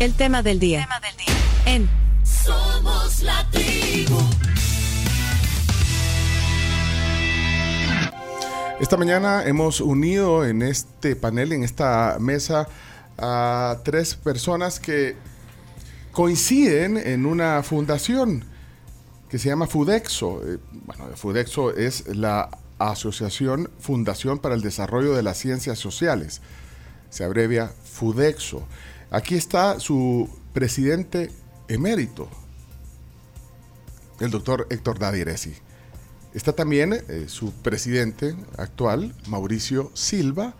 El tema del día. En Somos la tribu. Esta mañana hemos unido en este panel, en esta mesa, a tres personas que coinciden en una fundación que se llama Fudexo. Eh, bueno, Fudexo es la Asociación Fundación para el Desarrollo de las Ciencias Sociales. Se abrevia Fudexo. Aquí está su presidente emérito, el doctor Héctor Dadiresi. Está también eh, su presidente actual, Mauricio Silva,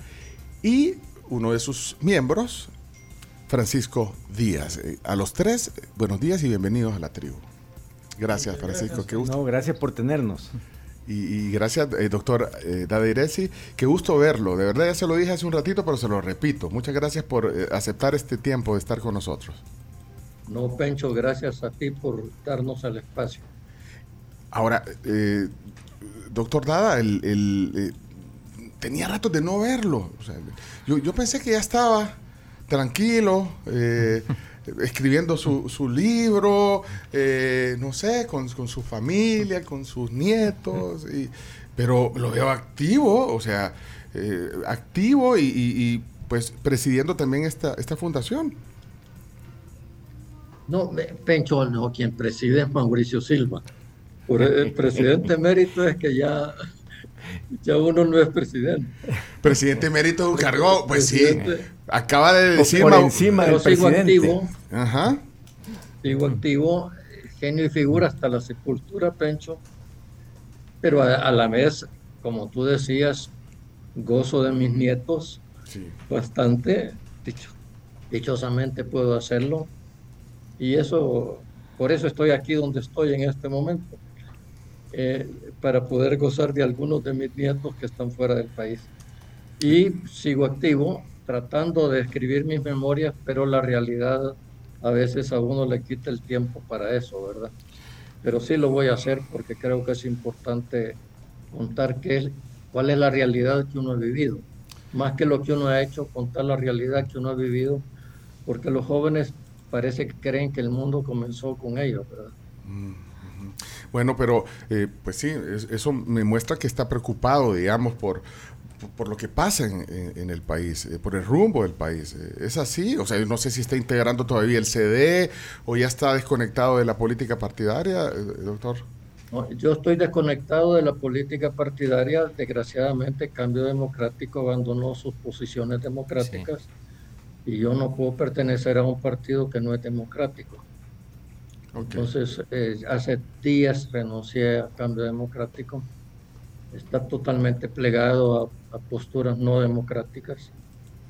y uno de sus miembros, Francisco Díaz. Eh, a los tres, buenos días y bienvenidos a la tribu. Gracias, Francisco. Qué gusto. No, gracias por tenernos. Y, gracias, eh, doctor eh, Qué gusto verlo. De verdad, ya se lo dije hace un ratito, pero se lo repito. Muchas gracias por aceptar este tiempo de estar con nosotros. No, Pencho, gracias a ti por darnos el espacio. Ahora, eh, doctor Dada, el, eh, tenía rato de no verlo. yo, pensé que ya estaba tranquilo, eh, escribiendo su, libro, no sé, con, su familia, con sus nietos, pero lo veo activo, o sea, activo y, pues presidiendo también esta, esta fundación. No, Pencho, no, quien preside es Mauricio Silva el presidente mérito es que ya, ya uno no es presidente. Presidente mérito cargo, pues sí. Acaba de decir por encima del sigo activo. Ajá. Sigo activo, genio y figura hasta la sepultura, Pencho. Pero a, la vez, como tú decías, gozo de mis nietos bastante. Dicho, dichosamente puedo hacerlo. Y eso, por eso estoy aquí donde estoy en este momento. Eh, para poder gozar de algunos de mis nietos que están fuera del país. Y sigo activo tratando de escribir mis memorias, pero la realidad a veces a uno le quita el tiempo para eso, ¿verdad? Pero sí lo voy a hacer porque creo que es importante contar qué es, cuál es la realidad que uno ha vivido. Más que lo que uno ha hecho, contar la realidad que uno ha vivido, porque los jóvenes parece que creen que el mundo comenzó con ellos, ¿verdad? Mm. Bueno, pero eh, pues sí, eso me muestra que está preocupado, digamos, por, por lo que pasa en, el país, eh, por el rumbo del país. Eh, ¿Es así? O sea, no sé si está integrando todavía el CD o ya está desconectado de la política partidaria, doctor. yo estoy desconectado de la política partidaria. Desgraciadamente, Cambio Democrático abandonó sus posiciones democráticas y yo no puedo pertenecer a un partido que no es democrático. Entonces, eh, hace días renuncié a Cambio Democrático. Está totalmente plegado a, posturas no democráticas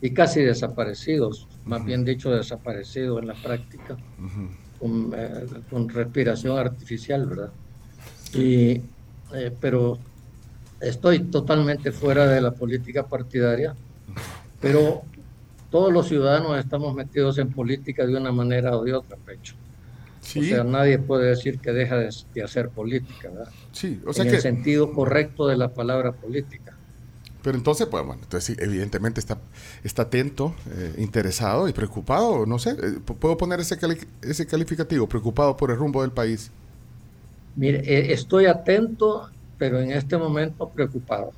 y casi desaparecidos, más bien dicho, desaparecido en la práctica, eh, con, respiración artificial, ¿verdad? Y, eh, pero estoy totalmente fuera de la política partidaria, pero todos los ciudadanos estamos metidos en política de una manera o de otra, Pecho. O sea, nadie puede decir que deja de, hacer política, ¿verdad? Sí, o sea en el sentido correcto de la palabra política. Pero entonces, pues bueno, entonces evidentemente está, está atento, eh, interesado y preocupado, no sé, eh, ¿puedo poner ese, ese calificativo, preocupado por el rumbo del país? Mire, eh, estoy atento, pero en este momento preocupado.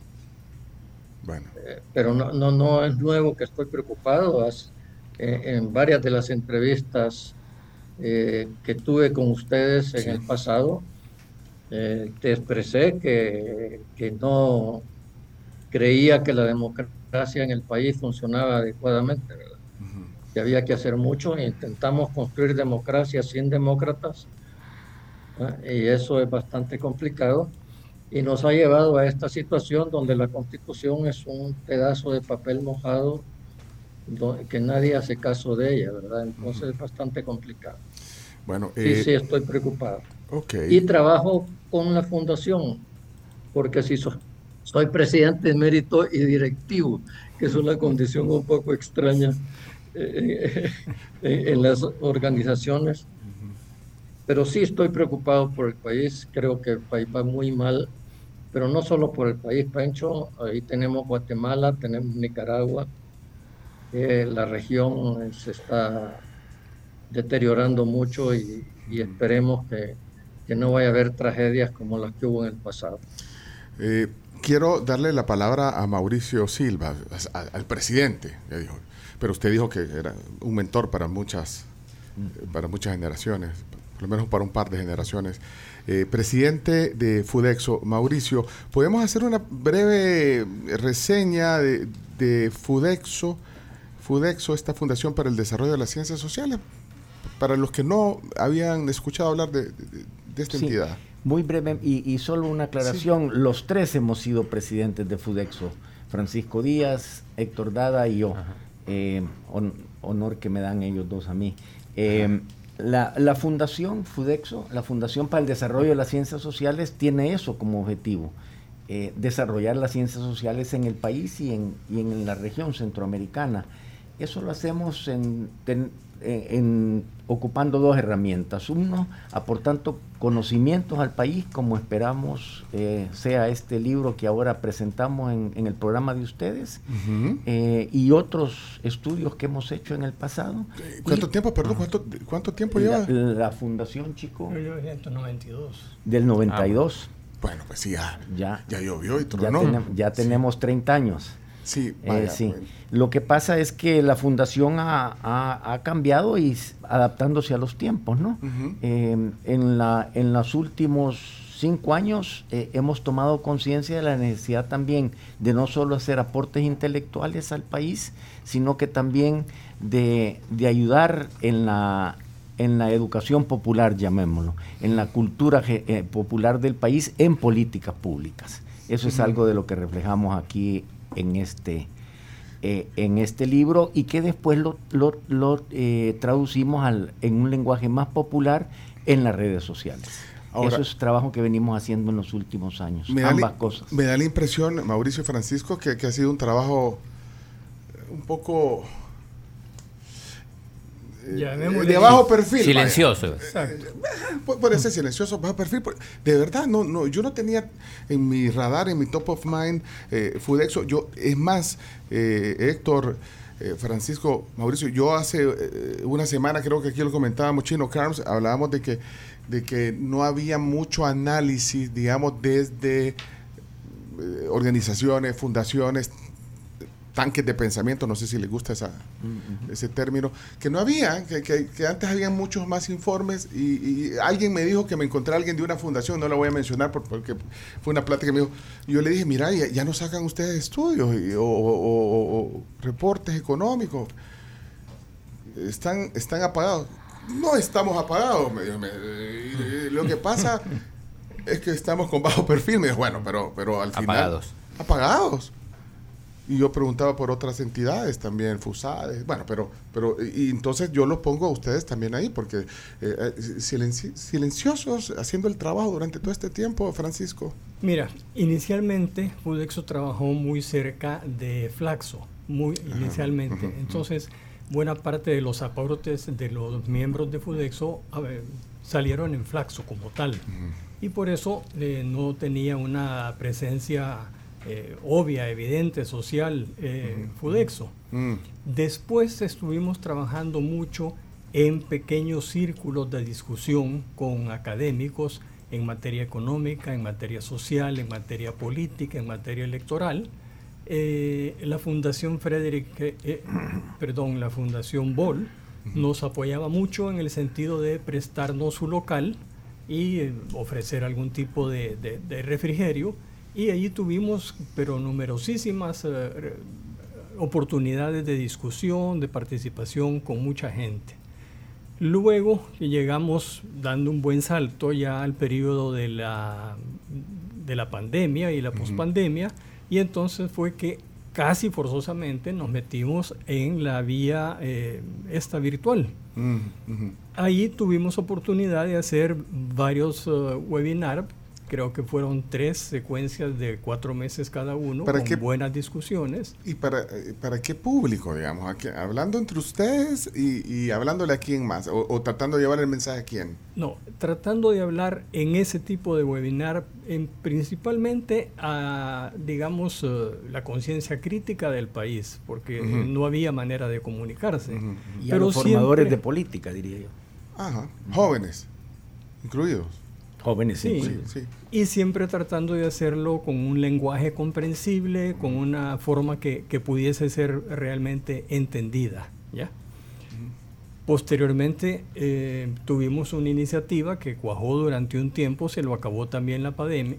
Bueno. pero no, no, no es nuevo que estoy preocupado. en varias de las entrevistas eh, que tuve con ustedes en el pasado, eh, te expresé que, que, no creía que la democracia en el país funcionaba adecuadamente, ¿verdad? que había que hacer mucho intentamos construir democracia sin demócratas y eso es bastante complicado y nos ha llevado a esta situación donde la constitución es un pedazo de papel mojado que nadie hace caso de ella, ¿verdad? Entonces es bastante complicado. Bueno, sí, eh, sí, estoy preocupado. Y trabajo con la fundación, porque si soy presidente de mérito y directivo, que es una condición un poco extraña eh, en las organizaciones. Pero sí estoy preocupado por el país, creo que el país va muy mal, pero no solo por el país, Pancho, ahí tenemos Guatemala, tenemos Nicaragua, eh, la región se está deteriorando mucho y, esperemos que, no vaya a haber tragedias como las que hubo en el pasado. Eh, quiero darle la palabra a Mauricio Silva, al presidente, pero usted dijo que era un mentor para muchas, para muchas generaciones, por lo menos para un par de generaciones. Eh, presidente de Fudexo, Mauricio, ¿podemos hacer una breve reseña de, de Fudexo? Fudexo, esta Fundación para el Desarrollo de las Ciencias Sociales, para los que no habían escuchado hablar de, esta entidad. Muy breve y, solo una aclaración, los tres hemos sido presidentes de Fudexo, Francisco Díaz, Héctor Dada y yo. Eh, honor que me dan ellos dos a mí. Eh, la, la, Fundación Fudexo, la Fundación para el Desarrollo de las Ciencias Sociales, tiene eso como objetivo, eh, desarrollar las ciencias sociales en el país y en, y en la región centroamericana. Eso lo hacemos en, en, ocupando dos herramientas. Uno, aportando conocimientos al país, como esperamos eh, sea este libro que ahora presentamos en, el programa de ustedes, eh, y otros estudios que hemos hecho en el pasado. ¿Cuánto tiempo, perdón, cuánto, tiempo lleva? La, Fundación, chico. 1992. Del 92. Ah, bueno, pues sí, ya, ya, ya llovió y Ya, ya tenemos 30 años. Sí, eh, sí. Lo que pasa es que la fundación ha, cambiado y adaptándose a los tiempos, ¿no? Eh, en, la, en los últimos cinco años eh, hemos tomado conciencia de la necesidad también de no solo hacer aportes intelectuales al país, sino que también de, ayudar en la, en la educación popular, llamémoslo, en la cultura popular del país, en políticas públicas. Eso es algo de lo que reflejamos aquí en este, eh, en este libro y que después lo, lo, eh, traducimos al, en un lenguaje más popular en las redes sociales. Eso es trabajo que venimos haciendo en los últimos años, ambas cosas. Me da la impresión, Mauricio Francisco, que, que ha sido un trabajo un poco de bajo perfil. Silencioso. Exacto. Puede ser silencioso, bajo perfil. De verdad, no, no, yo no tenía en mi radar, en mi top of mind, eh, Fudexo. Yo, es más, eh, Héctor, eh, Francisco, Mauricio, yo hace eh, una semana, creo que aquí lo comentábamos, Chino Carms, hablábamos de que, de que no había mucho análisis, digamos, desde organizaciones, fundaciones, tanques de pensamiento, no sé si les gusta esa, ese término, que no había, que, que, antes había muchos más informes y, alguien me dijo que me encontré a alguien de una fundación, no la voy a mencionar porque fue una plática que me dijo, yo le dije, mira, ya, no sacan ustedes estudios o, reportes económicos, están, están apagados. No estamos apagados, me dijo, lo que pasa es que estamos con bajo perfil, me dijo, bueno, pero, pero al final... Apagados. Apagados. Y yo preguntaba por otras entidades también, FUSADES, bueno, pero, pero y entonces yo los pongo a ustedes también ahí, porque eh, eh, silenciosos haciendo el trabajo durante todo este tiempo, Francisco. Mira, inicialmente Fudexo trabajó muy cerca de Flaxo, muy inicialmente. entonces, buena parte de los aportes de los miembros de Fudexo salieron en Flaxo como tal. Y por eso eh, no tenía una presencia eh, obvia, evidente, social, eh, Fudexo. Mm. Después estuvimos trabajando mucho en pequeños círculos de discusión con académicos en materia económica, en materia social, en materia política, en materia electoral. Eh, la Fundación Frederick, perdón, la Fundación Boll nos apoyaba mucho en el sentido de prestarnos su local y ofrecer algún tipo de refrigerio y allí tuvimos, pero numerosísimas eh, oportunidades de discusión, de participación con mucha gente. Luego llegamos dando un buen salto ya al periodo de la, de la pandemia y la pospandemia, y entonces fue que casi forzosamente nos metimos en la vía eh, esta virtual. Ahí tuvimos oportunidad de hacer varios uh, webinars Creo que fueron tres secuencias de cuatro meses cada uno, ¿Para con buenas discusiones. ¿Y para, eh, para qué público, digamos? hablando entre ustedes y, hablándole a quién más, o, tratando de llevar el mensaje a quién. No, tratando de hablar en ese tipo de webinar, en, principalmente a, digamos, eh, la conciencia crítica del país, porque no había manera de comunicarse. Y a los formadores de política, diría yo. Ajá, jóvenes, incluidos. Jóvenes, sí, Y siempre tratando de hacerlo con un lenguaje comprensible, con una forma que, pudiese ser realmente entendida. ¿ya? Posteriormente eh, tuvimos una iniciativa que cuajó durante un tiempo, se lo acabó también la,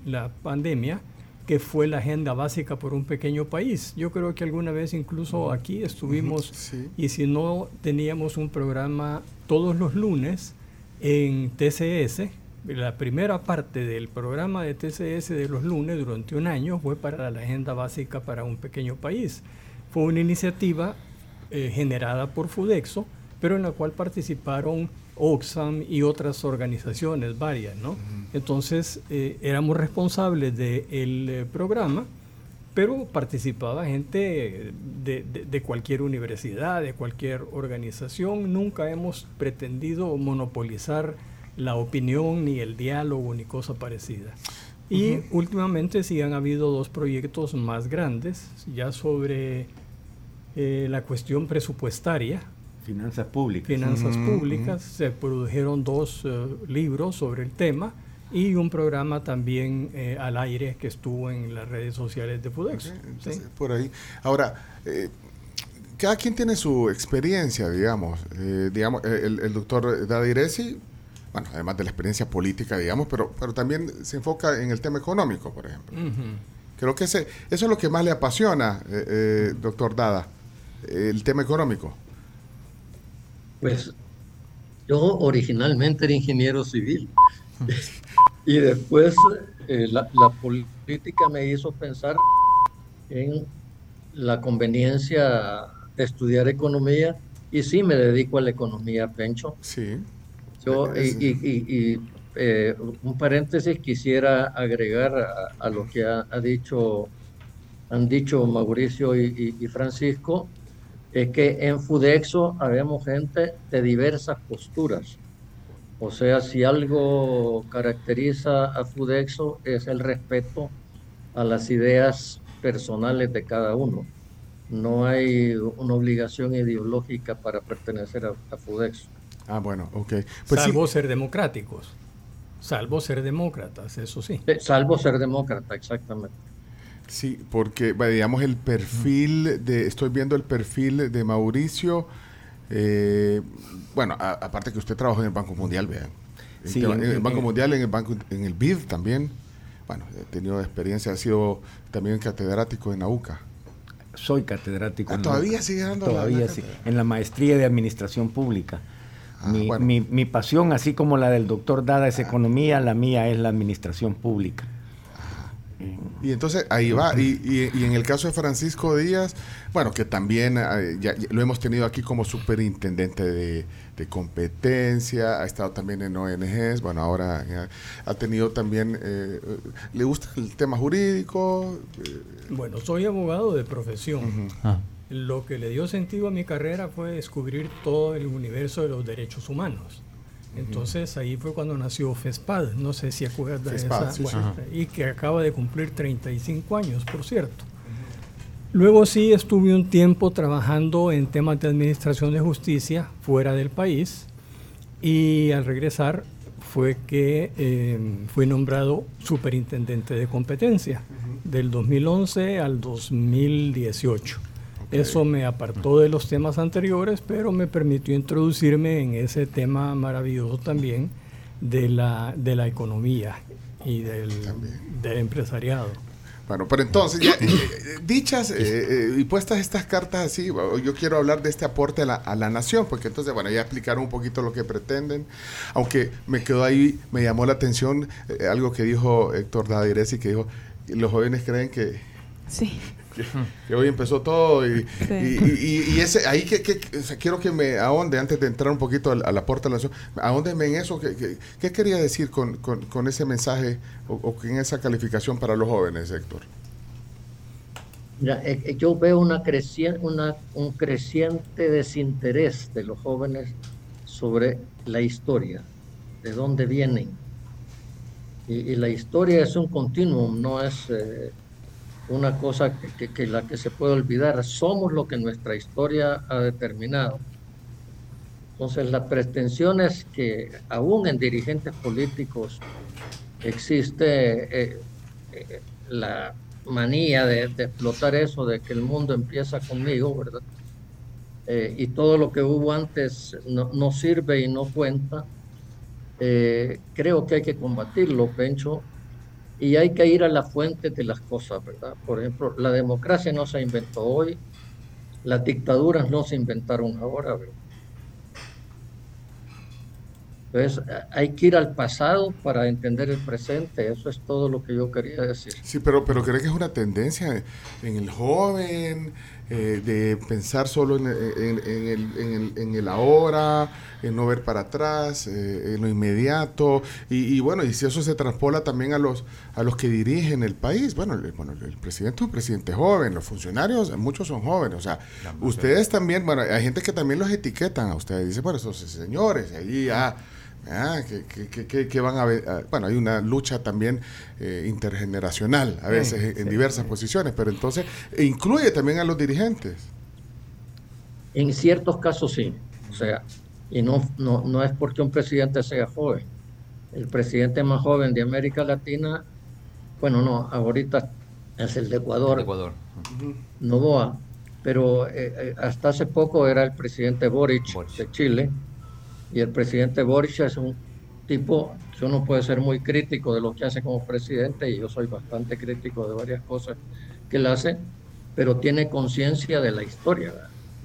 la pandemia, que fue la agenda básica por un pequeño país. Yo creo que alguna vez incluso aquí estuvimos y si no teníamos un programa todos los lunes en TCS, la primera parte del programa de TCS de los lunes durante un año fue para la agenda básica para un pequeño país. Fue una iniciativa eh, generada por Fudexo, pero en la cual participaron Oxfam y otras organizaciones varias, ¿no? Entonces eh, éramos responsables del eh, programa, pero participaba gente de, de, cualquier universidad, de cualquier organización. Nunca hemos pretendido monopolizar la opinión, ni el diálogo, ni cosa parecida. Y últimamente sí han habido dos proyectos más grandes, ya sobre eh, la cuestión presupuestaria. Finanzas públicas. Finanzas públicas. Se produjeron dos eh, libros sobre el tema y un programa también eh, al aire que estuvo en las redes sociales de Fudex. Por ahí. Ahora, cada quien tiene su experiencia, digamos. digamos, el, el doctor Dadiresi bueno, además de la experiencia política, digamos, pero, pero también se enfoca en el tema económico, por ejemplo. Creo que ese, eso es lo que más le apasiona, eh, eh, doctor Dada, el tema económico. Pues yo originalmente era ingeniero civil y después eh, la, la, política me hizo pensar en la conveniencia de estudiar economía y sí me dedico a la economía, Pencho. Sí. Yo, y, eh, un paréntesis quisiera agregar a, lo que ha, dicho, han dicho Mauricio y, Francisco, es que en Fudexo habemos gente de diversas posturas. O sea, si algo caracteriza a Fudexo es el respeto a las ideas personales de cada uno. No hay una obligación ideológica para pertenecer a, a Fudexo. Ah, bueno, ok. Pues salvo ser democráticos. Salvo ser demócratas, eso sí. Salvo ser demócrata, exactamente. Sí, porque digamos el perfil de, estoy viendo el perfil de Mauricio, eh, bueno, aparte que usted trabajó en el Banco Mundial, vean. Sí, en, el Banco Mundial, en el Banco, en el BID también. Bueno, he tenido experiencia, ha sido también catedrático en AUCA. Soy catedrático. Ah, todavía sigue dando Todavía sí, en la maestría de Administración Pública. Ah, mi, mi, pasión, así como la del doctor Dada, es economía, la mía es la administración pública. Y entonces ahí va. Y, y, en el caso de Francisco Díaz, bueno, que también eh, ya, lo hemos tenido aquí como superintendente de, competencia, ha estado también en ONGs, bueno, ahora ha tenido también, eh, ¿le gusta el tema jurídico? Bueno, soy abogado de profesión. Lo que le dio sentido a mi carrera fue descubrir todo el universo de los derechos humanos. Entonces ahí fue cuando nació FESPAD, no sé si acuerdas de esa, y que acaba de cumplir 35 años, por cierto. Luego sí estuve un tiempo trabajando en temas de administración de justicia fuera del país y al regresar fue que eh, fui nombrado superintendente de competencia del 2011 al 2018. Eso me apartó de los temas anteriores, pero me permitió introducirme en ese tema maravilloso también de la, de la economía y del, empresariado. Bueno, pero entonces, eh, eh, dichas eh, y puestas estas cartas así, yo quiero hablar de este aporte a la, a la, nación, porque entonces, bueno, ya explicaron un poquito lo que pretenden, aunque me quedó ahí, me llamó la atención algo que dijo Héctor Dadiresi, que dijo, los jóvenes creen que... Sí que, hoy empezó todo y, y, ese ahí que, quiero que me ahonde antes de entrar un poquito a, la puerta de la ahóndeme en eso ¿qué, quería decir con, con, ese mensaje o, o en esa calificación para los jóvenes Héctor eh, eh, yo veo una creciente, una, un creciente desinterés de los jóvenes sobre la historia, de dónde vienen. Y, la historia es un continuum, no es eh, una cosa que, que, la que se puede olvidar. Somos lo que nuestra historia ha determinado. Entonces, las pretensiones que aún en dirigentes políticos existe la manía de, explotar eso, de que el mundo empieza conmigo, ¿verdad? Eh, y todo lo que hubo antes no, sirve y no cuenta. Eh, creo que hay que combatirlo, Pencho, y hay que ir a la fuente de las cosas, ¿verdad? Por ejemplo, la democracia no se inventó hoy, las dictaduras no se inventaron ahora, ¿verdad? Entonces, hay que ir al pasado para entender el presente. Eso es todo lo que yo quería decir. Sí, pero, pero creo que es una tendencia en el joven, eh, de pensar solo en, el, en, el, ahora, en no ver para atrás, eh, en lo inmediato. Y, bueno, y si eso se traspola también a los, a los que dirigen el país. Bueno, el, bueno, el presidente es un presidente joven, los funcionarios, muchos son jóvenes. O sea, ustedes también, bueno, hay gente que también los etiquetan a ustedes. Dice, bueno, esos señores, ahí ya... Ah, que, van a ver. Ah, bueno, hay una lucha también eh, intergeneracional, a veces en diversas posiciones, pero entonces e incluye también a los dirigentes. En ciertos casos sí, o sea, y no, no, no es porque un presidente sea joven. El presidente más joven de América Latina, bueno, no, ahorita es el de Ecuador, Ecuador. Novoa, pero eh, eh, hasta hace poco era el presidente Boric. de Chile y el presidente Boric es un tipo que uno puede ser muy crítico de lo que hace como presidente y yo soy bastante crítico de varias cosas que él hace, pero tiene conciencia de la historia.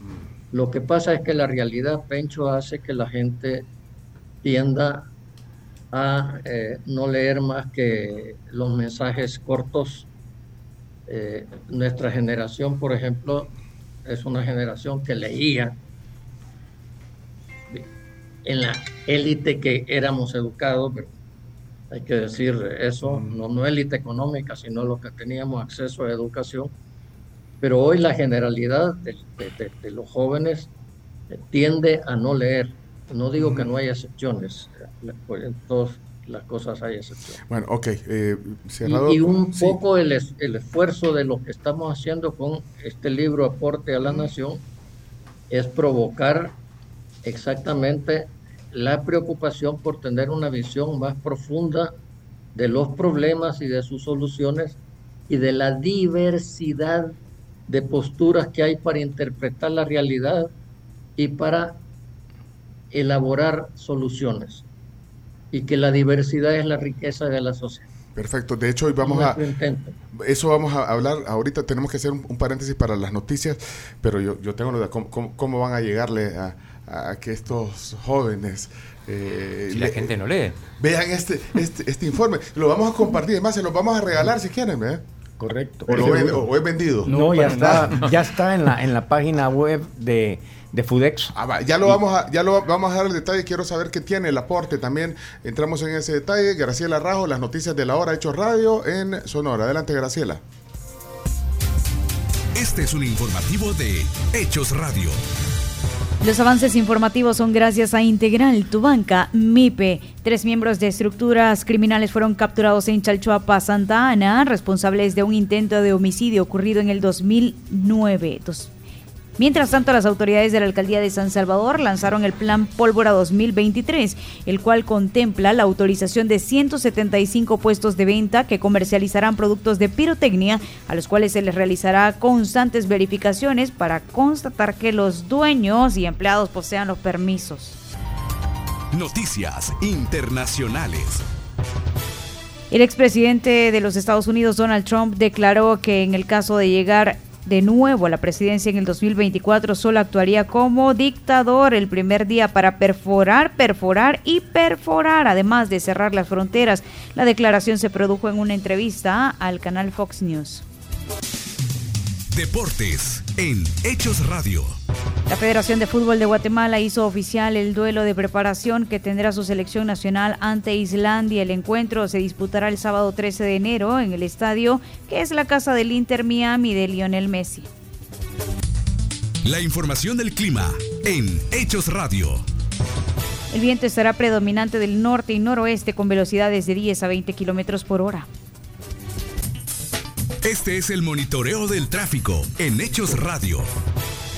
Mm. Lo que pasa es que la realidad, Pencho, hace que la gente tienda a eh, no leer más que los mensajes cortos. Eh, nuestra generación, por ejemplo, es una generación que leía en la élite que éramos educados, hay que decir eso, no, no élite económica, sino los que teníamos acceso a educación. Pero hoy la generalidad de, los jóvenes tiende a no leer. No digo que no haya excepciones, pues en todas las cosas hay excepciones. Bueno, ok. Eh, y, un poco el, el esfuerzo de lo que estamos haciendo con este libro Aporte a la Nación es provocar exactamente la preocupación por tener una visión más profunda de los problemas y de sus soluciones y de la diversidad de posturas que hay para interpretar la realidad y para elaborar soluciones. Y que la diversidad es la riqueza de la sociedad. Perfecto. De hecho, hoy vamos a... Eso vamos a hablar. Ahorita tenemos que hacer un, paréntesis para las noticias, pero yo, yo tengo duda, ¿cómo, cómo van a llegarle a, a que estos jóvenes eh, si la gente no lee. Vean este, este, este informe. Lo vamos a compartir. Además, se lo vamos a regalar si quieren. ¿eh? Correcto. O, he vendido. No, ya está, ya está en la, en la página web de, de Fudex. Ah, ya lo vamos a, ya lo vamos a dar el detalle. Quiero saber qué tiene el aporte. También entramos en ese detalle. Graciela Rajo, las noticias de la hora Hechos Radio en Sonora. Adelante, Graciela. Este es un informativo de Hechos Radio. Los avances informativos son gracias a Integral, tu banca, MIPE. Tres miembros de estructuras criminales fueron capturados en Chalchuapa, Santa Ana, responsables de un intento de homicidio ocurrido en el 2009. Mientras tanto, las autoridades de la alcaldía de San Salvador lanzaron el Plan Pólvora 2023, el cual contempla la autorización de 175 puestos de venta que comercializarán productos de pirotecnia, a los cuales se les realizará constantes verificaciones para constatar que los dueños y empleados posean los permisos. Noticias Internacionales. El expresidente de los Estados Unidos, Donald Trump, declaró que en el caso de llegar de nuevo la presidencia en el 2024, solo actuaría como dictador el primer día para perforar, perforar y perforar, además de cerrar las fronteras. La declaración se produjo en una entrevista al canal Fox News. Deportes en Hechos Radio. La Federación de Fútbol de Guatemala hizo oficial el duelo de preparación que tendrá su selección nacional ante Islandia. El encuentro se disputará el sábado 13 de enero en el estadio que es la casa del Inter Miami de Lionel Messi. La información del clima en Hechos Radio. El viento estará predominante del norte y noroeste con velocidades de 10 a 20 kilómetros por hora. Este es el monitoreo del tráfico en Hechos Radio.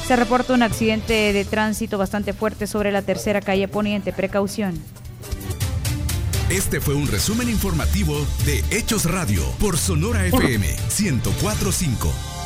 Se reporta un accidente de tránsito bastante fuerte sobre la tercera calle Poniente. Precaución. Este fue un resumen informativo de Hechos Radio por Sonora FM 1045.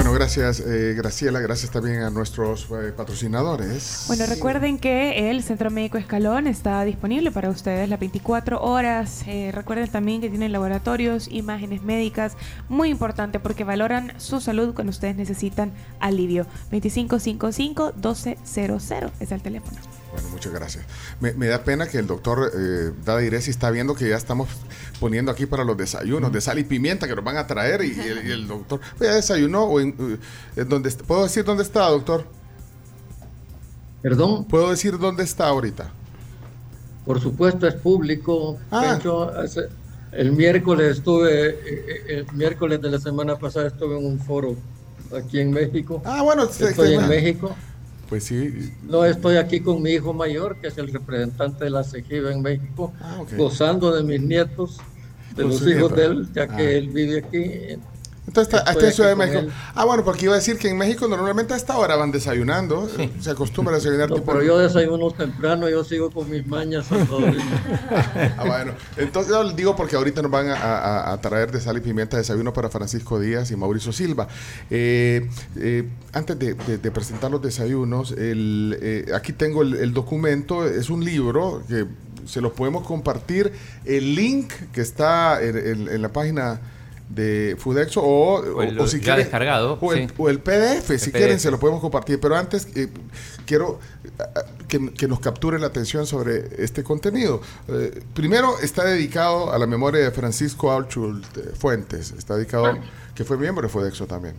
Bueno, gracias eh, Graciela, gracias también a nuestros eh, patrocinadores. Bueno, recuerden que el Centro Médico Escalón está disponible para ustedes las 24 horas. Eh, recuerden también que tienen laboratorios, imágenes médicas, muy importante porque valoran su salud cuando ustedes necesitan alivio. 2555-1200 es el teléfono. Bueno, muchas gracias. Me, da pena que el doctor eh, Dada Iresi está viendo que ya estamos poniendo aquí para los desayunos de sal y pimienta que nos van a traer y, el, doctor pues, ya desayunó o en, eh, donde puedo decir dónde está, doctor. Perdón. Puedo decir dónde está ahorita. Por supuesto es público. Ah. el miércoles estuve, eh, el miércoles de la semana pasada estuve en un foro aquí en México. Ah, bueno, estoy en México. Pues sí. No, estoy aquí con mi hijo mayor, que es el representante de la CEGIVA en México, ah, gozando de mis nietos, de los hijos de él, ya que ah. él vive aquí entonces está, está en Ciudad de México. Ah, bueno, porque iba a decir que en México normalmente a esta hora van desayunando. Se acostumbra a desayunar no, Pero yo desayuno temprano, yo sigo con mis mañas. ah, bueno. Entonces digo porque ahorita nos van a, traer de sal y pimienta desayuno para Francisco Díaz y Mauricio Silva. Eh, eh, antes de, presentar los desayunos, el, eh, aquí tengo el, documento. Es un libro que se los podemos compartir. El link que está en la página de Fudexo o, o, si ya descargado o, el, PDF si quieren se lo podemos compartir. Pero antes eh, quiero que, que, nos capture la atención sobre este contenido. Eh, primero está dedicado a la memoria de Francisco Alchult Fuentes. Está dedicado que fue miembro de Fudexo también.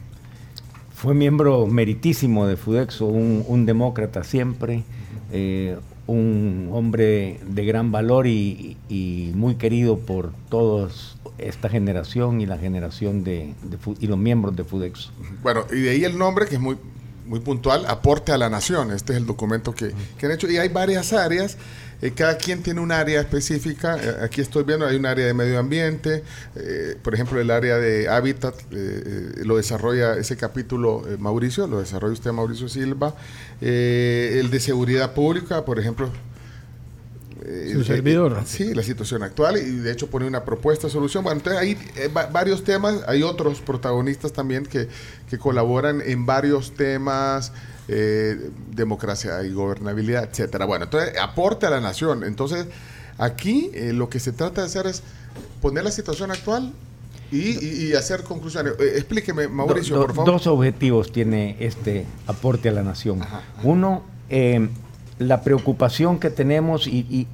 Fue miembro meritísimo de Fudexo un, un demócrata siempre eh, un hombre de gran valor y, y muy querido por todos esta generación y la generación de, y los miembros de FUDEX. Bueno, y de ahí el nombre que es muy, muy puntual, aporte a la nación. Este es el documento que, han hecho. Y hay varias áreas. Eh, cada quien tiene un área específica. Eh, aquí estoy viendo, hay un área de medio ambiente. Eh, por ejemplo, el área de hábitat lo desarrolla ese capítulo Mauricio, lo desarrolla usted Mauricio Silva. el de seguridad pública, por ejemplo, eh, Su servidor. Eh, sí, la situación actual y de hecho pone una propuesta de solución. Bueno, entonces hay eh, varios temas, hay otros protagonistas también que, que colaboran en varios temas, democracia y gobernabilidad, etcétera. Bueno, entonces aporte a la nación. Entonces, aquí lo que se trata de hacer es poner la situación actual y, hacer conclusiones. explíqueme, Mauricio, por favor. Dos objetivos tiene este aporte a la nación. Uno, la preocupación que tenemos y,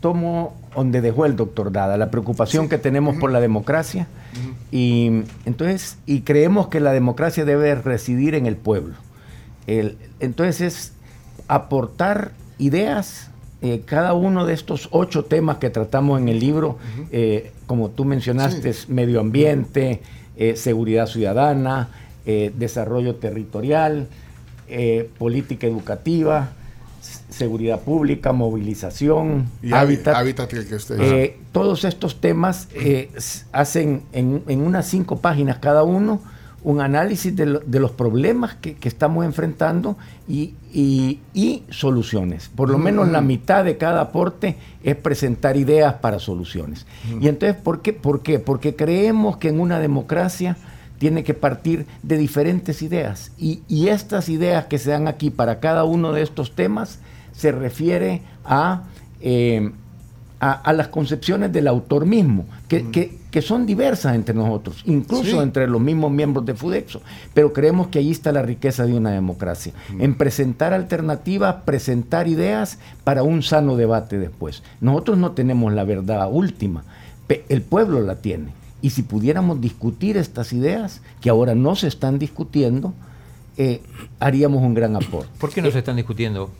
tomo donde dejó el doctor Dada, la preocupación que tenemos por la democracia y entonces y creemos que la democracia debe residir en el pueblo. El, entonces es aportar ideas, eh, cada uno de estos ocho temas que tratamos en el libro, eh, como tú mencionaste, medio ambiente, eh, seguridad ciudadana, desarrollo territorial, política educativa, seguridad pública, movilización, hábitat. Eh, todos estos temas eh, hacen en, unas cinco páginas cada uno un análisis de, los problemas que, estamos enfrentando y, soluciones. Por lo menos la mitad de cada aporte es presentar ideas para soluciones. Y entonces, ¿por qué? ¿por qué? Porque creemos que en una democracia tiene que partir de diferentes ideas. Y, estas ideas que se dan aquí para cada uno de estos temas se refiere a, eh, a, las concepciones del autor mismo, que, son diversas entre nosotros, incluso entre los mismos miembros de FUDEXO, pero creemos que ahí está la riqueza de una democracia, en presentar alternativas, presentar ideas para un sano debate después. Nosotros no tenemos la verdad última, el pueblo la tiene Y si pudiéramos discutir estas ideas, que ahora no se están discutiendo, eh, haríamos un gran aporte. ¿Por qué no se están discutiendo?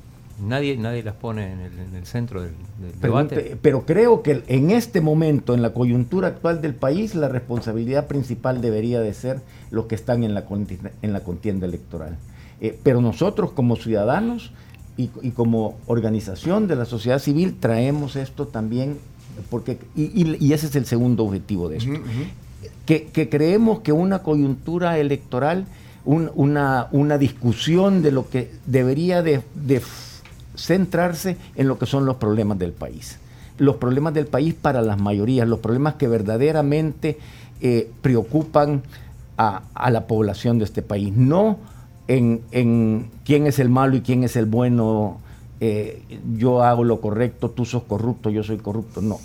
Nadie, nadie las pone en el, centro del, debate. Pero creo que en este momento, en la coyuntura actual del país, la responsabilidad principal debería de ser los que están en la, en la contienda electoral. Eh, pero nosotros como ciudadanos y, como organización de la sociedad civil traemos esto también, porque y, ese es el segundo objetivo de esto. Que, creemos que una coyuntura electoral, una, una discusión de lo que debería de centrarse en lo que son los problemas del país. Los problemas del país para las mayorías, los problemas que verdaderamente eh, preocupan a, la población de este país. No en, quién es el malo y quién es el bueno, eh, yo hago lo correcto, tú sos corrupto, yo soy corrupto. No.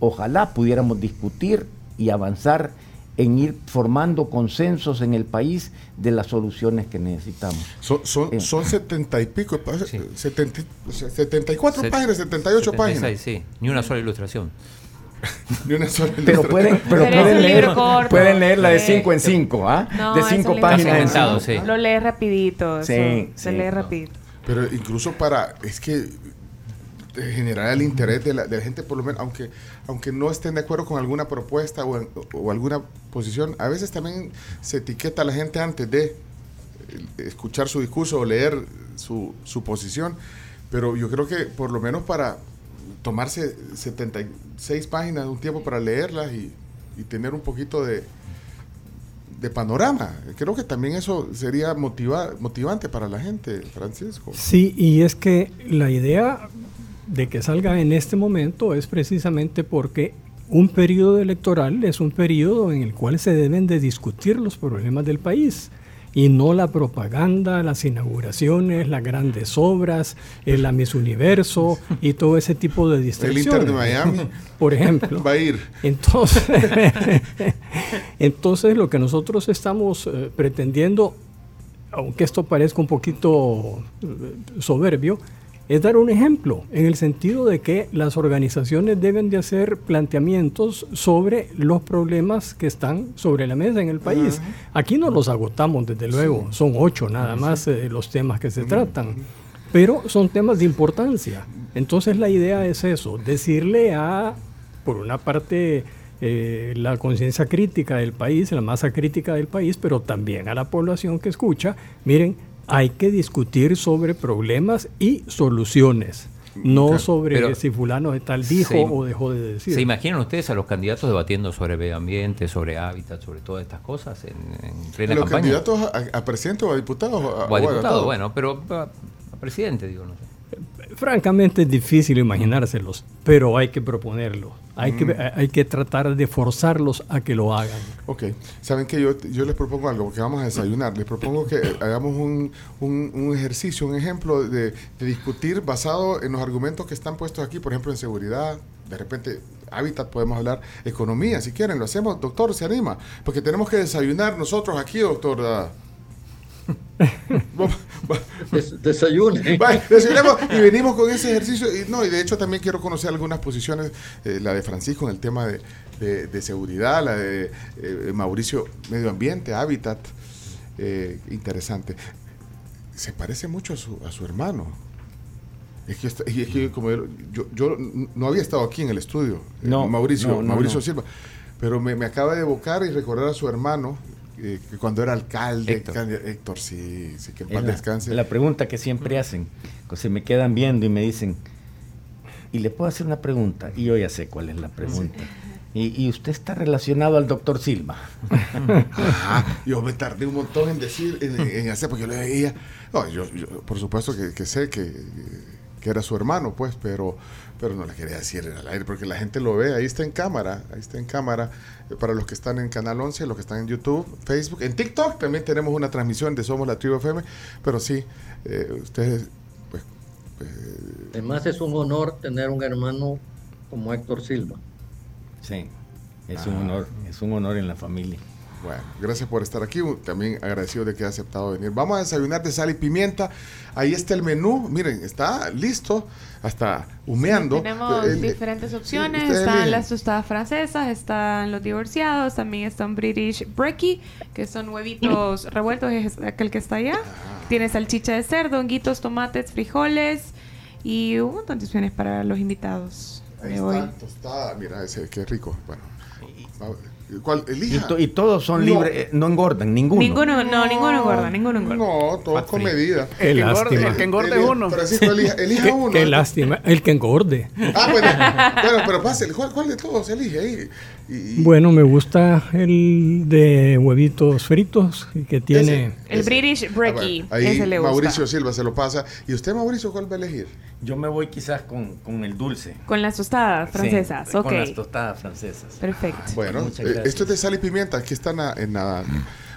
Ojalá pudiéramos discutir y avanzar en ir formando consensos en el país de las soluciones que necesitamos. Son, son, son setenta y pico, setenta, 74 páginas, 78 páginas. Sí, ni una sola ilustración. ni una sola pero ilustración. Pueden, pero, pueden, leer, pueden leer la de 5 en 5, ¿ah? de 5 páginas. Lo lees rapidito, sí, se lee rapidito. Pero incluso para, es que generar el interés de la, de la, gente, por lo menos, aunque, aunque no estén de acuerdo con alguna propuesta o, o, alguna posición, a veces también se etiqueta a la gente antes de eh, escuchar su discurso o leer su, su posición, pero yo creo que por lo menos para tomarse 76 páginas de un tiempo para leerlas y, y tener un poquito de, de panorama. Creo que también eso sería motiva, motivante para la gente, Francisco. Sí, y es que la idea de que salga en este momento es precisamente porque un periodo electoral es un periodo en el cual se deben de discutir los problemas del país y no la propaganda, las inauguraciones, las grandes obras, el la Miss Universo y todo ese tipo de distracciones. El Inter de Miami, por ejemplo. Va a ir. Entonces, entonces lo que nosotros estamos eh, pretendiendo, aunque esto parezca un poquito eh, soberbio, es dar un ejemplo, en el sentido de que las organizaciones deben de hacer planteamientos sobre los problemas que están sobre la mesa en el país. Aquí no los agotamos, desde luego, son ocho nada más eh, los temas que se tratan, pero son temas de importancia. Entonces la idea es eso, decirle a, por una parte, eh, la conciencia crítica del país, la masa crítica del país, pero también a la población que escucha, miren, hay que discutir sobre problemas y soluciones. No sobre si fulano de tal dijo o dejó de decir. ¿Se imaginan ustedes a los candidatos debatiendo sobre medio ambiente, sobre hábitat, sobre todas estas cosas en, en plena ¿Los candidatos a, presidente o a diputado? O a, diputado, bueno, pero a, presidente, digo, no sé. Francamente es difícil imaginárselos, pero hay que proponerlo. Hay, que, mm. hay que tratar de forzarlos a que lo hagan. Ok. ¿Saben que yo, yo les propongo algo? Porque vamos a desayunar. Les propongo que hagamos un, un, ejercicio, un ejemplo de, de, discutir basado en los argumentos que están puestos aquí, por ejemplo, en seguridad. De repente, hábitat, podemos hablar economía, si quieren, lo hacemos. Doctor, ¿se anima? Porque tenemos que desayunar nosotros aquí, doctor. Desayune. y venimos con ese ejercicio. Y, no, y de hecho también quiero conocer algunas posiciones, eh, la de Francisco en el tema de, seguridad, la de eh, Mauricio, medio ambiente, hábitat. Eh, interesante. Se parece mucho a su, a su hermano. Es que, como yo, yo, no había estado aquí en el estudio, no, Mauricio, Mauricio Silva, pero me, me acaba de evocar y recordar a su hermano, eh, cuando era alcalde, Héctor, sí, sí, que en descanse. La pregunta que siempre hacen, se me quedan viendo y me dicen, y le puedo hacer una pregunta, y yo ya sé cuál es la pregunta. Y, usted está relacionado al doctor Silva. yo me tardé un montón en decir, en, hacer, porque yo le veía. yo, por supuesto que, sé que, que, era su hermano, pues, pero, pero no le quería decir al aire, porque la gente lo ve, ahí está en cámara, ahí está en cámara para los que están en Canal 11, los que están en YouTube, Facebook, en TikTok también tenemos una transmisión de Somos la Tribu FM, pero sí, eh, ustedes... Pues, eh, Además es un honor tener un hermano como Héctor Silva. Sí, es un honor, es un honor en la familia. Bueno, gracias por estar aquí. También agradecido de que haya aceptado venir. Vamos a desayunar de sal y pimienta. Ahí está el menú. Miren, está listo. Hasta humeando. tenemos diferentes opciones. están las tostadas francesas, están los divorciados, también están British Brekkie, que son huevitos revueltos, es aquel que está allá. Ah. Tiene salchicha de cerdo, honguitos, tomates, frijoles y un montón de opciones para los invitados. Ahí está, tostada. Mira, ese, qué rico. Bueno, ¿Cuál? Elija. Y, todos son libres, eh, no engordan, ninguno. Ninguno, no, ninguno engorda, ninguno engorda. No, todos con medida. El, que engorde, el que engorde uno. Francisco, elija, elija uno. Qué lástima, el que engorde. Ah, bueno, bueno pero pase, ¿cuál, ¿cuál de todos elige ahí? Bueno, me gusta el de huevitos fritos que tiene... el British Brekkie. Ah, ahí Mauricio Silva se lo pasa. ¿Y usted, Mauricio, cuál va a elegir? Yo me voy quizás con, con el dulce. Con las tostadas francesas, sí, Con las tostadas francesas. Perfecto. bueno, eh, esto es de sal y pimienta. Aquí están en la...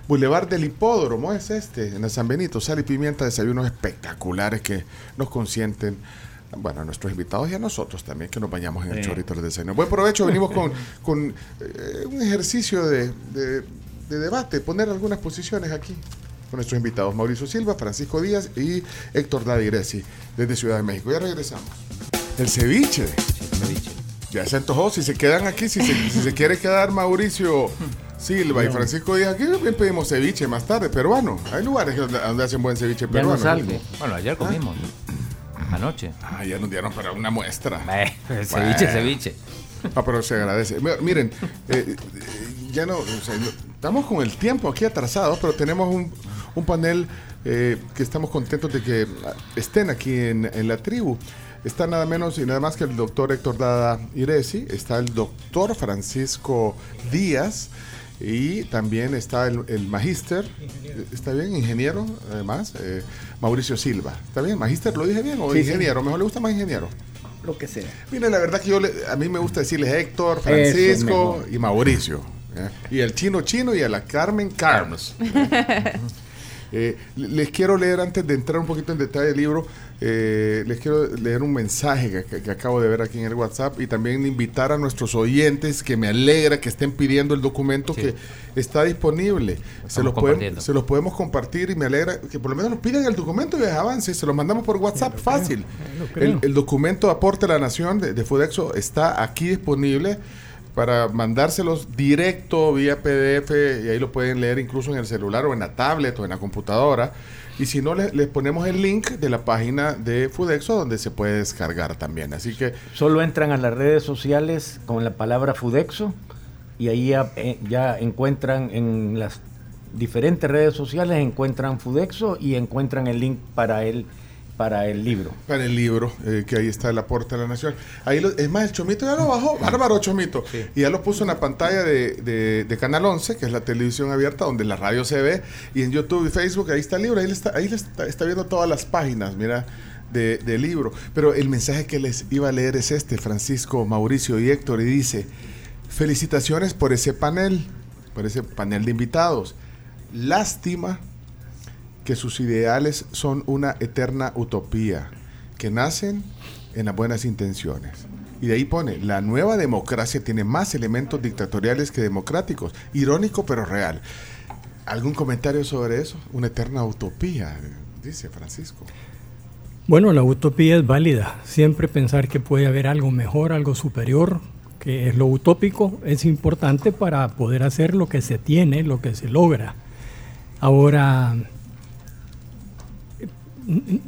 Boulevard del Hipódromo es este, en el San Benito, sal y pimienta, desayunos espectaculares que nos consienten bueno, a nuestros invitados y a nosotros también, que nos bañamos en el chorrito del desayuno. Buen provecho, venimos con, con eh, un ejercicio de, de, debate, poner algunas posiciones aquí con nuestros invitados, Mauricio Silva, Francisco Díaz y Héctor Dadiresi, desde Ciudad de México. Ya regresamos. El ceviche. Ya se antojó, si se quedan aquí, si se, si se quiere quedar Mauricio Silva y Francisco Díaz aquí, bien pedimos ceviche más tarde, peruano. Hay lugares donde, hacen buen ceviche peruano. Bueno, ayer comimos. Anoche. Ah, ya nos dieron para una muestra. Eh, ceviche, ceviche. Ah, pero se agradece. Miren, eh, ya no, estamos con el tiempo aquí atrasados, pero tenemos un, un panel eh, que estamos contentos de que estén aquí en, en, la tribu. Está nada menos y nada más que el doctor Héctor Dada Iresi, está el doctor Francisco Díaz, y también está el, el magíster, ¿está bien? Ingeniero, además, eh, Mauricio Silva. ¿Está bien? ¿Magíster lo dije bien o ingeniero? Mejor le gusta más ingeniero. Lo que sea. Mire, la verdad que yo a mí me gusta decirles Héctor, Francisco y Mauricio. ¿eh? Y el chino chino y a la Carmen Carmes. Eh, les quiero leer antes de entrar un poquito en detalle del libro eh, les quiero leer un mensaje que, acabo de ver aquí en el WhatsApp y también invitar a nuestros oyentes que me alegra que estén pidiendo el documento que está disponible. Se los, podemos, se los podemos compartir y me alegra que por lo menos nos pidan el documento y avance. Se los mandamos por WhatsApp fácil. El, documento Aporte a la Nación de, de Fudexo está aquí disponible para mandárselos directo vía PDF y ahí lo pueden leer incluso en el celular o en la tablet o en la computadora. Y si no, les, ponemos el link de la página de Fudexo donde se puede descargar también. Así que... Solo entran a las redes sociales con la palabra Fudexo y ahí ya, eh, ya encuentran en las diferentes redes sociales, encuentran Fudexo y encuentran el link para el para el libro. Para el libro, eh, que ahí está el aporte a la nación. Ahí es más, el Chomito ya lo bajó, bárbaro Chomito. Y ya lo puso en la pantalla de, de, Canal 11, que es la televisión abierta, donde la radio se ve, y en YouTube y Facebook, ahí está el libro, ahí, está, ahí está, está, viendo todas las páginas, mira, de, del libro. Pero el mensaje que les iba a leer es este, Francisco, Mauricio y Héctor, y dice, felicitaciones por ese panel, por ese panel de invitados. Lástima que sus ideales son una eterna utopía, que nacen en las buenas intenciones. Y de ahí pone, la nueva democracia tiene más elementos dictatoriales que democráticos. Irónico pero real. ¿Algún comentario sobre eso? Una eterna utopía, dice Francisco. Bueno, la utopía es válida. Siempre pensar que puede haber algo mejor, algo superior, que es lo utópico, es importante para poder hacer lo que se tiene, lo que se logra. Ahora,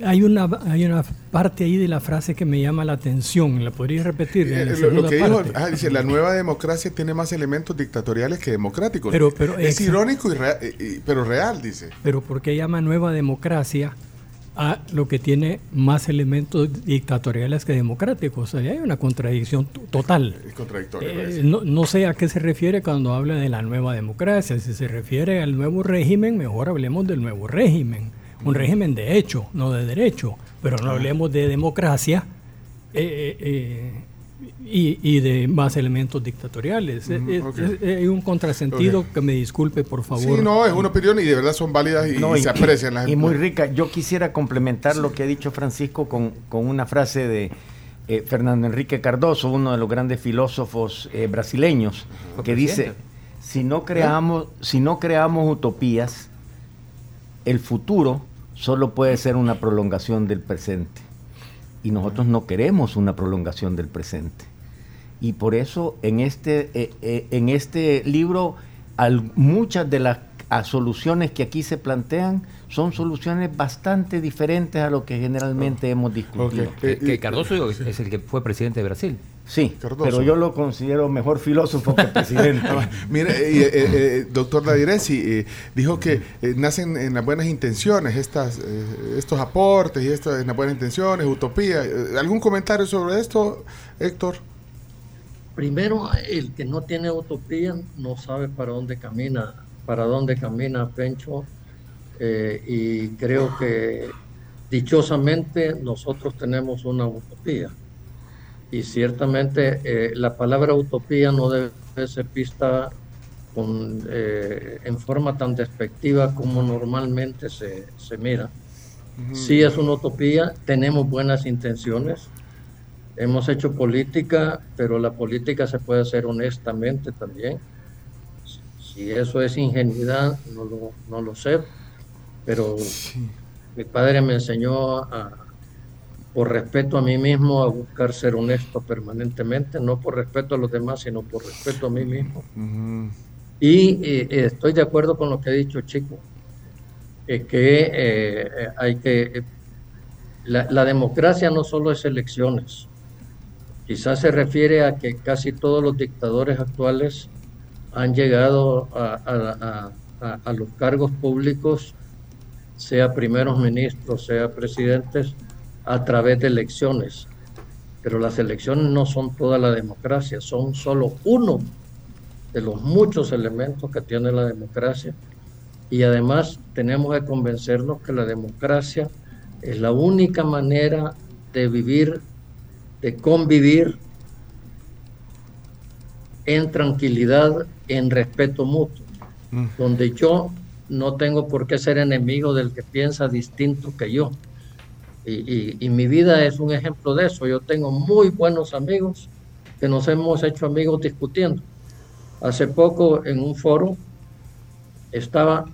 hay una, hay una parte ahí de la frase que me llama la atención. ¿La podría repetir? Eh, lo, que dijo, ah, dice, la nueva democracia tiene más elementos dictatoriales que democráticos. Pero, pero, es irónico, y pero real, dice. Pero ¿por qué llama nueva democracia a lo que tiene más elementos dictatoriales que democráticos? O hay una contradicción total. Es contradictorio. Eh, no, no sé a qué se refiere cuando habla de la nueva democracia. Si se refiere al nuevo régimen, mejor hablemos del nuevo régimen un régimen de hecho, no de derecho, pero no hablemos de democracia eh, eh, eh, y, de más elementos dictatoriales. Hay un contrasentido que me disculpe, por favor. Sí, no, es una opinión y de verdad son válidas y, se aprecian las Y muy rica. Yo quisiera complementar lo que ha dicho Francisco con, una frase de Fernando Enrique Cardoso, uno de los grandes filósofos brasileños, que dice Si no creamos, si no creamos utopías, el futuro solo puede ser una prolongación del presente. Y nosotros no queremos una prolongación del presente. Y por eso en este, eh, eh, en este libro muchas de las soluciones que aquí se plantean son soluciones bastante diferentes a lo que generalmente hemos discutido. Que, Cardoso es el que fue presidente de Brasil. Sí, pero yo lo considero mejor filósofo que presidente. Ah, mire, eh, eh, doctor Dadiresi eh, dijo que nacen en las buenas intenciones estas, estos aportes y esto en las buenas intenciones, utopía. ¿Algún comentario sobre esto, Héctor? Primero, el que no tiene utopía no sabe para dónde camina, para dónde camina Pencho, y creo que dichosamente nosotros tenemos una utopía y ciertamente eh, la palabra utopía no debe ser vista con, eh, en forma tan despectiva como normalmente se, se mira. Sí es una utopía, tenemos buenas intenciones, hemos hecho política, pero la política se puede hacer honestamente también. Si eso es ingenuidad, no lo, no lo sé, pero mi padre me enseñó a, por respeto a mí mismo, a buscar ser honesto permanentemente, no por respeto a los demás, sino por respeto a mí mismo. Y eh, estoy de acuerdo con lo que ha dicho Chico, que eh, hay que... La, democracia no solo es elecciones, quizás se refiere a que casi todos los dictadores actuales han llegado a, a los cargos públicos, sea primeros ministros, sea presidentes, a través de elecciones. Pero las elecciones no son toda la democracia, son solo uno de los muchos elementos que tiene la democracia. Y además tenemos que convencernos que la democracia es la única manera de vivir, de convivir en tranquilidad, en respeto mutuo, mm. donde yo no tengo por qué ser enemigo del que piensa distinto que yo. Y, mi vida es un ejemplo de eso. Yo tengo muy buenos amigos que nos hemos hecho amigos discutiendo. Hace poco en un foro estaba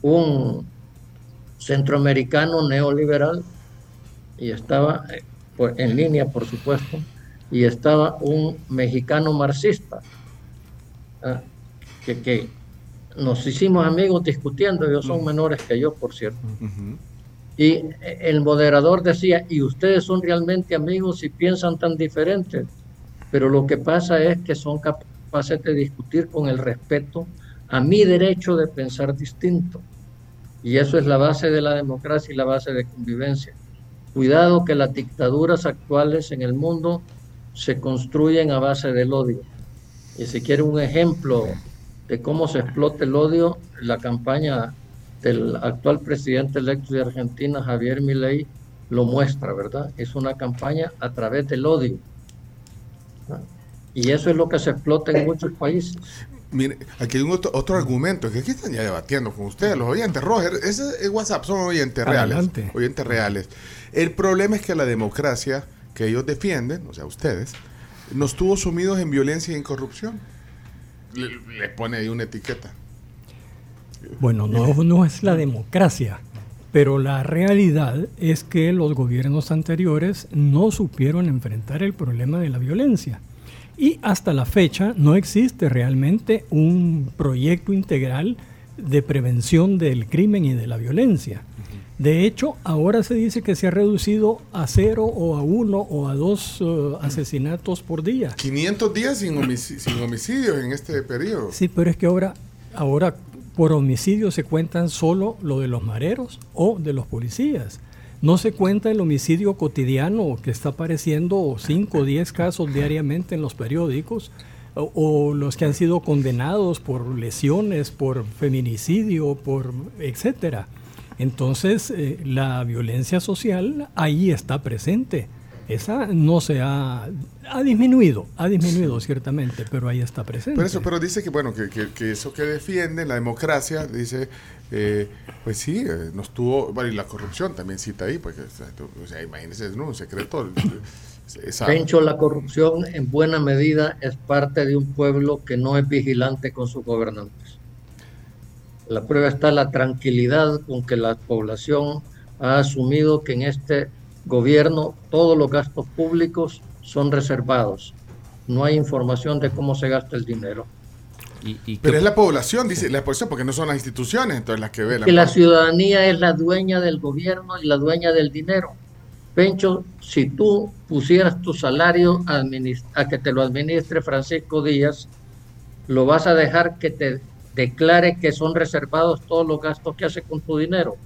un centroamericano neoliberal y estaba eh, en línea, por supuesto, y estaba un mexicano marxista, ah, que, nos hicimos amigos discutiendo, ellos son menores que yo, por cierto. Y el moderador decía, y ustedes son realmente amigos y piensan tan diferentes, pero lo que pasa es que son capaces de discutir con el respeto a mi derecho de pensar distinto. Y eso es la base de la democracia y la base de convivencia. Cuidado que las dictaduras actuales en el mundo se construyen a base del odio. Y si quiere un ejemplo de cómo se explota el odio, la campaña del actual presidente electo de Argentina, Javier Milei, lo muestra, ¿verdad? Es una campaña a través del odio. Y eso es lo que se explota en muchos países. Mire, aquí hay un otro, argumento, que aquí están ya debatiendo con ustedes, los oyentes, Roger, ese es WhatsApp, son oyentes reales. Oyentes reales. El problema es que la democracia que ellos defienden, o sea, ustedes, nos tuvo sumidos en violencia y en corrupción. le pone ahí una etiqueta. Bueno, no, no es la democracia, pero la realidad es que los gobiernos anteriores no supieron enfrentar el problema de la violencia. Y hasta la fecha no existe realmente un proyecto integral de prevención del crimen y de la violencia. De hecho, ahora se dice que se ha reducido a cero o a uno o a dos uh, asesinatos por día. 500 días sin, homicidios en este periodo. Sí, pero es que ahora, ahora por homicidio se cuentan solo lo de los mareros o de los policías. No se cuenta el homicidio cotidiano que está apareciendo 5 o 10 casos diariamente en los periódicos o, los que han sido condenados por lesiones, por feminicidio, por etcétera. Entonces, eh, la violencia social ahí está presente. Esa no se ha, ha disminuido, ha disminuido ciertamente, pero ahí está presente. Pero eso, pero dice que bueno, que, que, eso que defiende la democracia, dice, eh, pues sí, eh, nos tuvo, bueno, y la corrupción también cita ahí, porque, o sea, imagínense, es un secreto. Esa... Pencho, la corrupción en buena medida es parte de un pueblo que no es vigilante con sus gobernantes. La prueba está la tranquilidad con que la población ha asumido que en este gobierno todos los gastos públicos son reservados. No hay información de cómo se gasta el dinero. Pero es la población, dice la población, porque no son las instituciones entonces las que velan. Que la ciudadanía es la dueña del gobierno y la dueña del dinero. Pencho, si tú pusieras tu salario a, a que te lo administre Francisco Díaz, lo vas a dejar que te declare que son reservados todos los gastos que hace con tu dinero.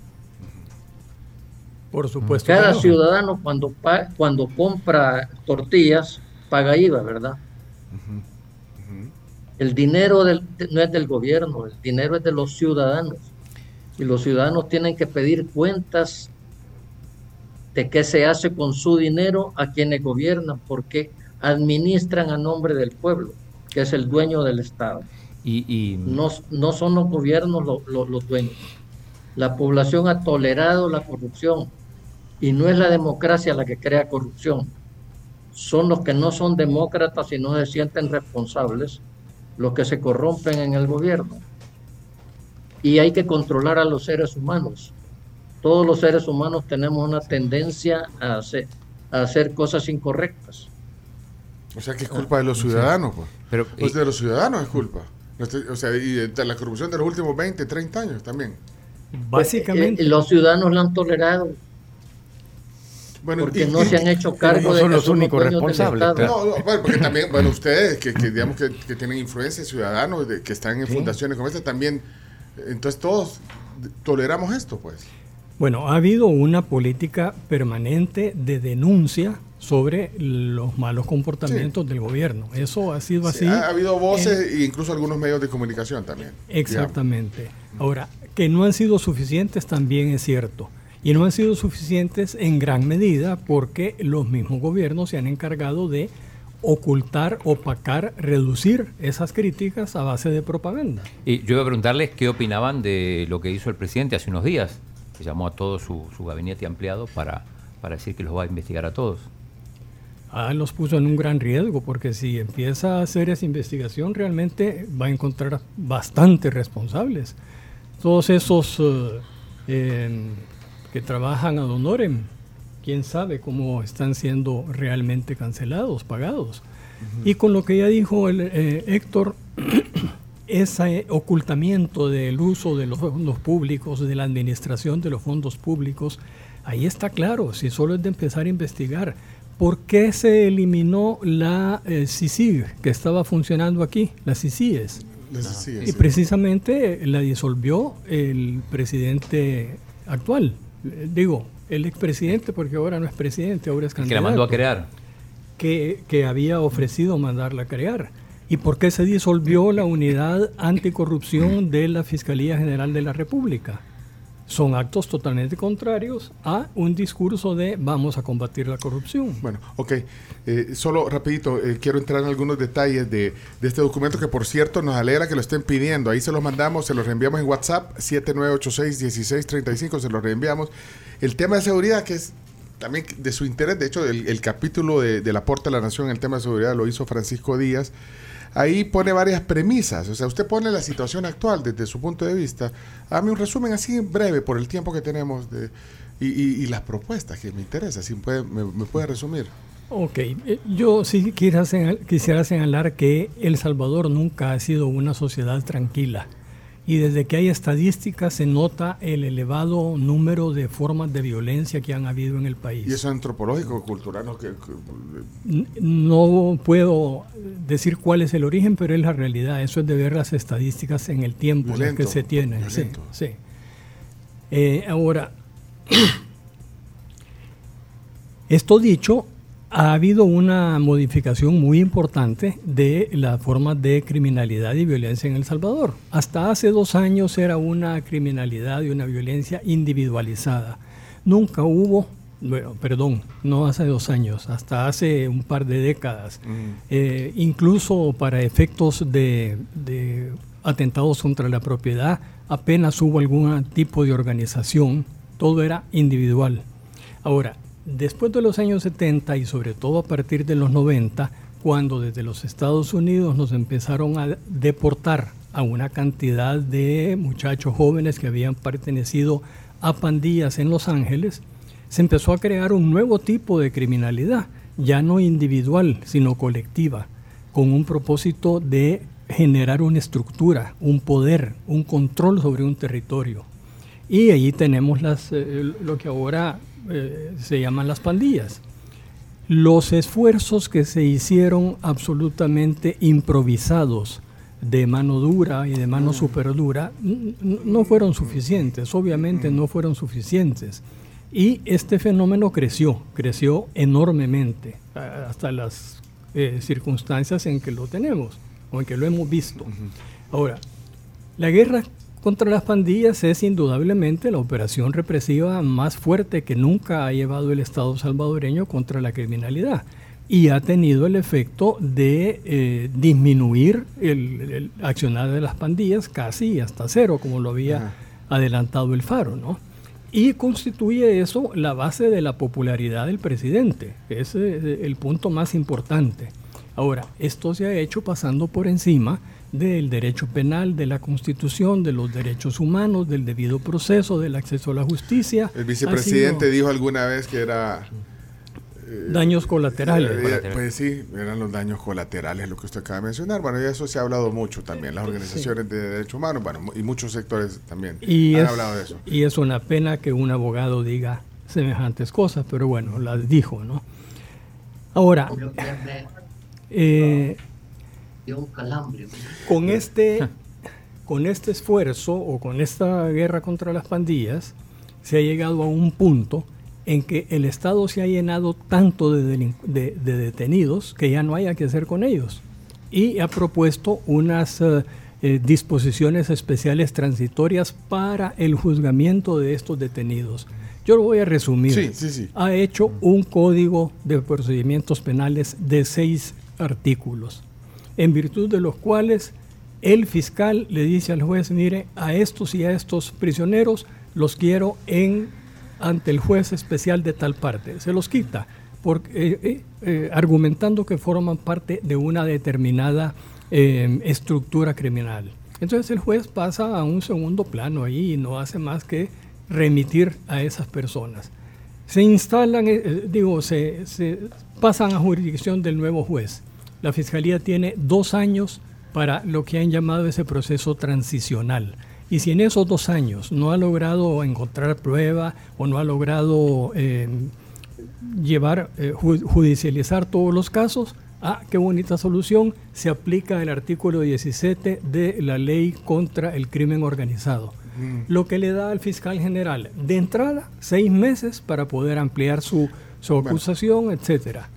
Por supuesto. Cada ciudadano cuando, cuando compra tortillas paga IVA, ¿verdad? El dinero no es del gobierno, el dinero es de los ciudadanos. Y los ciudadanos tienen que pedir cuentas de qué se hace con su dinero a quienes gobiernan, porque administran a nombre del pueblo, que es el dueño del Estado. Y, No, no, son los gobiernos los dueños. La población ha tolerado la corrupción y no es la democracia la que crea corrupción. Son los que no son demócratas y no se sienten responsables los que se corrompen en el gobierno. Y hay que controlar a los seres humanos. Todos los seres humanos tenemos una tendencia a hacer, a hacer cosas incorrectas. O sea que es culpa de los ciudadanos, pues. Pero, pues de los ciudadanos es culpa. O sea, y de la corrupción de los últimos 20, 30 años también. Básicamente. Eh, los ciudadanos la han tolerado porque no se han hecho cargo de son los únicos responsables. No, no, bueno, porque también, bueno, ustedes que, digamos que, tienen influencia, ciudadanos de, que están en fundaciones como esta, también, entonces todos toleramos esto, pues. Bueno, ha habido una política permanente de denuncia sobre los malos comportamientos del gobierno. Eso ha sido así. ha, habido voces e incluso algunos medios de comunicación también. Exactamente. Ahora, que no han sido suficientes también es cierto y no han sido suficientes en gran medida porque los mismos gobiernos se han encargado de ocultar, opacar, reducir esas críticas a base de propaganda. Y yo iba a preguntarles qué opinaban de lo que hizo el presidente hace unos días, que llamó a todo su, gabinete ampliado para, para decir que los va a investigar a todos. Ah, los puso en un gran riesgo, porque si empieza a hacer esa investigación, realmente va a encontrar bastantes responsables. Todos esos eh, que trabajan a honorem, quién sabe cómo están siendo realmente cancelados, pagados. Y con lo que ya dijo el, eh, Héctor, ese ocultamiento del uso de los fondos públicos, de la administración de los fondos públicos, ahí está claro, si solo es de empezar a investigar. ¿Por qué se eliminó la eh, CICIG que estaba funcionando aquí, las CICIES? Y precisamente la disolvió el presidente actual, digo, el expresidente, porque ahora no es presidente, ahora es candidato. Que la mandó a crear. Que, que había ofrecido mandarla a crear. ¿Y por qué se disolvió la unidad anticorrupción de la Fiscalía General de la República? Son actos totalmente contrarios a un discurso de vamos a combatir la corrupción. Bueno, ok. Eh, solo rapidito, eh, quiero entrar en algunos detalles de, este documento que por cierto nos alegra que lo estén pidiendo. Ahí se los mandamos, se los reenviamos en WhatsApp 7986-1635, se los reenviamos. El tema de seguridad que es también de su interés, de hecho el, capítulo de, del aporte a la nación en el tema de seguridad lo hizo Francisco Díaz ahí pone varias premisas. O sea, usted pone la situación actual desde su punto de vista. Dame un resumen así breve por el tiempo que tenemos de, y, las propuestas que me interesa. Si puede, me, puede resumir. Ok, eh, yo sí quisiera señalar que El Salvador nunca ha sido una sociedad tranquila y desde que hay estadísticas se nota el elevado número de formas de violencia que han habido en el país. ¿Y eso es antropológico, cultural? No, no puedo decir cuál es el origen, pero es la realidad. Eso es de ver las estadísticas en el tiempo que se tienen. Sí, sí. Eh, ahora, esto dicho, ha habido una modificación muy importante de la forma de criminalidad y violencia en El Salvador. Hasta hace dos años era una criminalidad y una violencia individualizada. Nunca hubo bueno, perdón, no hace dos años, hasta hace un par de décadas, eh, incluso para efectos de, atentados contra la propiedad, apenas hubo algún tipo de organización, todo era individual. Ahora, después de los años 70 y sobre todo a partir de los 90, cuando desde los Estados Unidos nos empezaron a deportar a una cantidad de muchachos jóvenes que habían pertenecido a pandillas en Los Ángeles, se empezó a crear un nuevo tipo de criminalidad, ya no individual, sino colectiva, con un propósito de generar una estructura, un poder, un control sobre un territorio. Y allí tenemos las, eh, lo que ahora eh, se llaman las pandillas. Los esfuerzos que se hicieron absolutamente improvisados, de mano dura y de mano mm. super dura, no fueron suficientes, obviamente no fueron suficientes. Y este fenómeno creció, creció enormemente hasta las eh, circunstancias en que lo tenemos o en que lo hemos visto. Ahora, la guerra contra las pandillas es indudablemente la operación represiva más fuerte que nunca ha llevado el Estado salvadoreño contra la criminalidad y ha tenido el efecto de eh, disminuir el, accionar de las pandillas casi hasta cero, como lo había adelantado el Faro, ¿no? Y constituye eso la base de la popularidad del presidente. Ese es el punto más importante. Ahora, esto se ha hecho pasando por encima del derecho penal, de la constitución, de los derechos humanos, del debido proceso, del acceso a la justicia. El vicepresidente dijo alguna vez que era eh, daños colaterales. Eh, pues sí, eran los daños colaterales lo que usted acaba de mencionar. Bueno, y eso se ha hablado mucho también. Las organizaciones de derechos humanos, bueno, y muchos sectores también han hablado de eso. Y es una pena que un abogado diga semejantes cosas, pero bueno, las dijo, ¿no? Ahora, eh, con este, con este esfuerzo o con esta guerra contra las pandillas, se ha llegado a un punto en que el Estado se ha llenado tanto de, detenidos que ya no haya que hacer con ellos. Y ha propuesto unas eh, eh, disposiciones especiales transitorias para el juzgamiento de estos detenidos. Yo lo voy a resumir. Ha hecho un código de procedimientos penales de seis artículos, en virtud de los cuales el fiscal le dice al juez, mire, a estos y a estos prisioneros los quiero en ante el juez especial de tal parte. Se los quita, eh, eh, eh, argumentando que forman parte de una determinada estructura criminal. Entonces el juez pasa a un segundo plano ahí y no hace más que remitir a esas personas. Se instalan, digo, se, se pasan a jurisdicción del nuevo juez. La fiscalía tiene dos años para lo que han llamado ese proceso transicional y si en esos dos años no ha logrado encontrar prueba o no ha logrado eh, llevar, eh, judicializar todos los casos, ah, qué bonita solución, se aplica el artículo 17 de la ley contra el crimen organizado. Mm. Lo que le da al fiscal general de entrada seis meses para poder ampliar su, su acusación, etcétera.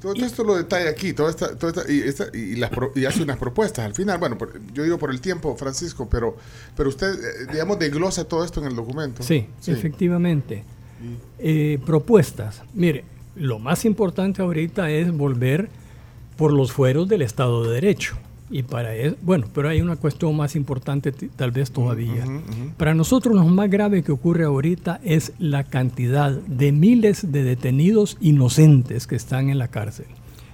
Todo esto lo detalla aquí, toda esta, y, y, hace unas propuestas. Al final, bueno, yo digo por el tiempo, Francisco, pero, pero usted, eh, digamos, desglosa todo esto en el documento. Sí, efectivamente. Eh, propuestas. Mire, lo más importante ahorita es volver por los fueros del Estado de Derecho. Y para eso, bueno, pero hay una cuestión más importante tal vez todavía. Para nosotros lo más grave que ocurre ahorita es la cantidad de miles de detenidos inocentes que están en la cárcel.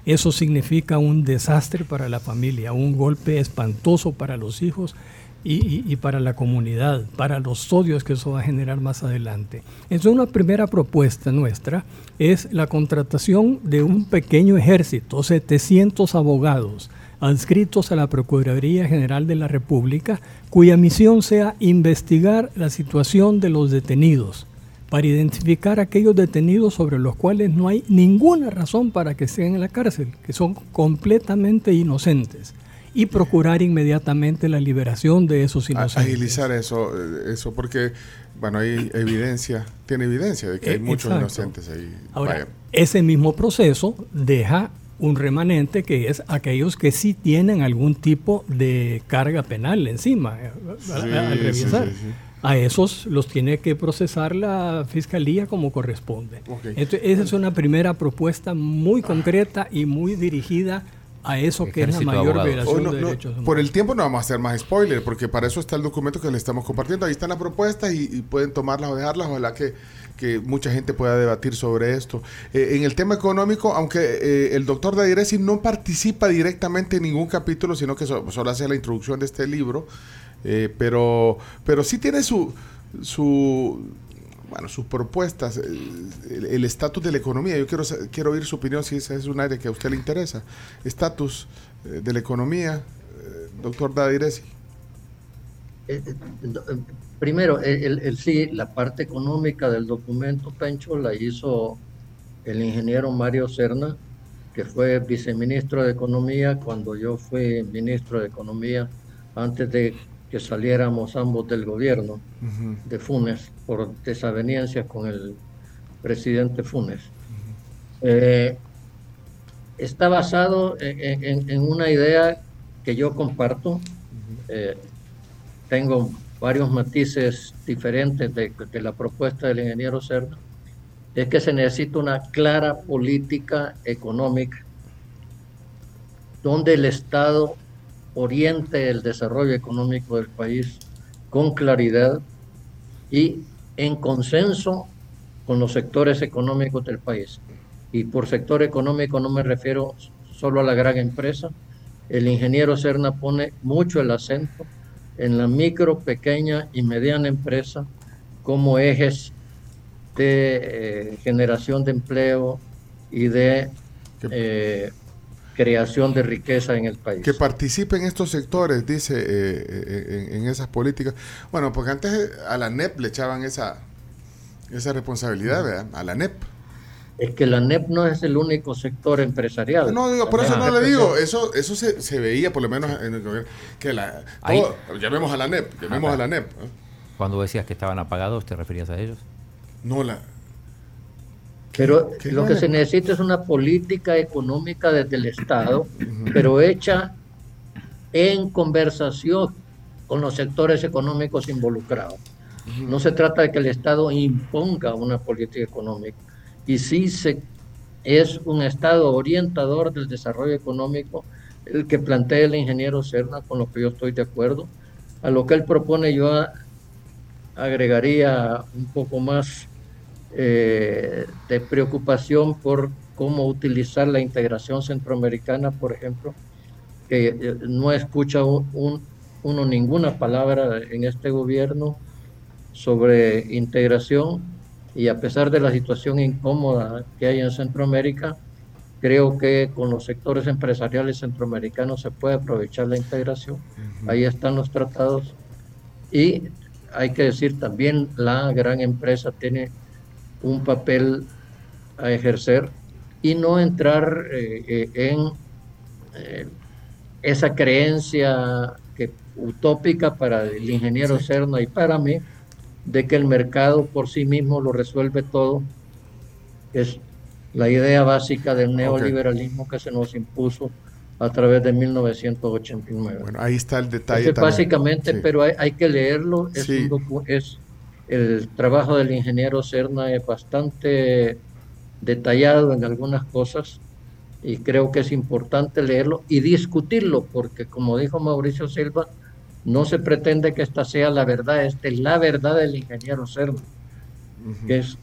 Eso significa un desastre para la familia, un golpe espantoso para los hijos y, y, para la comunidad, para los odios que eso va a generar más adelante. Entonces una primera propuesta nuestra es la contratación de un pequeño ejército, 700 abogados, adscritos a la Procuraduría General de la República, cuya misión sea investigar la situación de los detenidos, para identificar aquellos detenidos sobre los cuales no hay ninguna razón para que estén en la cárcel, que son completamente inocentes, y procurar inmediatamente la liberación de esos inocentes. Agilizar eso, eh, eso porque, bueno, hay evidencia, tiene evidencia de que hay muchos inocentes ahí. Ahora, ese mismo proceso deja un remanente que es aquellos que sí tienen algún tipo de carga penal encima eh, al, revisar. a esos los tiene que procesar la fiscalía como corresponde. Entonces, esa es una primera propuesta muy concreta y muy dirigida a eso que es la mayor violación de derechos humanos. Por el tiempo no vamos a hacer más spoiler, porque para eso está el documento que le estamos compartiendo. Ahí están las propuestas y, pueden tomarlas o dejarlas. Ojalá que, que mucha gente pueda debatir sobre esto. Eh, en el tema económico, aunque eh, el doctor Dadiresi no participa directamente en ningún capítulo, sino que solo hace la introducción de este libro, eh, pero, pero sí tiene su, su bueno, sus propuestas, el estatus de la economía. Yo quiero, quiero oír su opinión si ese es un área que a usted le interesa. Estatus de la economía, doctor Dadiresi. Primero, el, sí, la parte económica del documento, Pencho, la hizo el ingeniero Mario Serna, que fue viceministro de Economía cuando yo fui ministro de Economía antes de que saliéramos ambos del gobierno de Funes por desavenencias con el presidente Funes. Eh, está basado en, una idea que yo comparto. Eh, tengo varios matices diferentes de, la propuesta del ingeniero Cerda. Es que se necesita una clara política económica donde el Estado oriente el desarrollo económico del país con claridad y en consenso con los sectores económicos del país. Y por sector económico no me refiero solo a la gran empresa. El ingeniero Serna pone mucho el acento en la micro, pequeña y mediana empresa como ejes de eh, generación de empleo y de creación de riqueza en el país. Que participen estos sectores, dice, eh, eh, en, esas políticas. Bueno, porque antes a la NEP le echaban esa, esa responsabilidad, ¿verdad? A la NEP. Es que la NEP no es el único sector empresarial. No, digo, por eso no le digo, eso eso se, se, veía por lo menos en el gobierno, que la... llamemos a la NEP, llamemos a la NEP. Cuando decías que estaban apagados, ¿te referías a ellos? No, la, pero lo que se necesita es una política económica desde el Estado, pero hecha en conversación con los sectores económicos involucrados. No se trata de que el Estado imponga una política económica, y sí se, es un Estado orientador del desarrollo económico el que plantea el ingeniero Serna, con lo que yo estoy de acuerdo. A lo que él propone yo agregaría un poco más eh, de preocupación por cómo utilizar la integración centroamericana, por ejemplo, que eh, no escucha un, uno ninguna palabra en este gobierno sobre integración y a pesar de la situación incómoda que hay en Centroamérica, creo que con los sectores empresariales centroamericanos se puede aprovechar la integración. Ahí están los tratados. Y hay que decir también la gran empresa tiene un papel a ejercer y no entrar eh, eh, en eh, esa creencia que, utópica para el ingeniero Cerna y para mí de que el mercado por sí mismo lo resuelve todo. Es la idea básica del neoliberalismo que se nos impuso a través de 1989. Bueno, ahí está el detalle. básicamente, pero hay, hay, que leerlo, es, es el trabajo del ingeniero Serna es bastante detallado en algunas cosas y creo que es importante leerlo y discutirlo porque como dijo Mauricio Silva, no se pretende que esta sea la verdad, esta es la verdad del ingeniero que es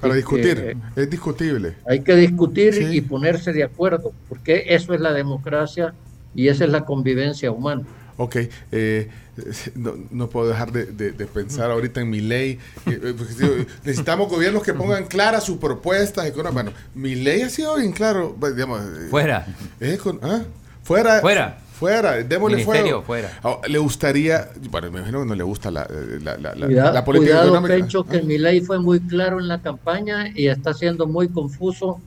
para discutir, es discutible. Hay que discutir y ponerse de acuerdo, porque eso es la democracia y esa es la convivencia humana. Ok, eh, no, puedo dejar de, pensar ahorita en mi ley. Eh, necesitamos gobiernos que pongan claras sus propuestas. Bueno, mi ley ha sido bien claro. Pues, digamos, eh, fuera. ¿ah? Fuera. Fuera. Fuera, démosle fuego. fuera. Ah, le gustaría, bueno, me imagino que no le gusta la, la, la, política cuidado, Pencho, que mi ley fue muy claro en la campaña y está siendo muy confuso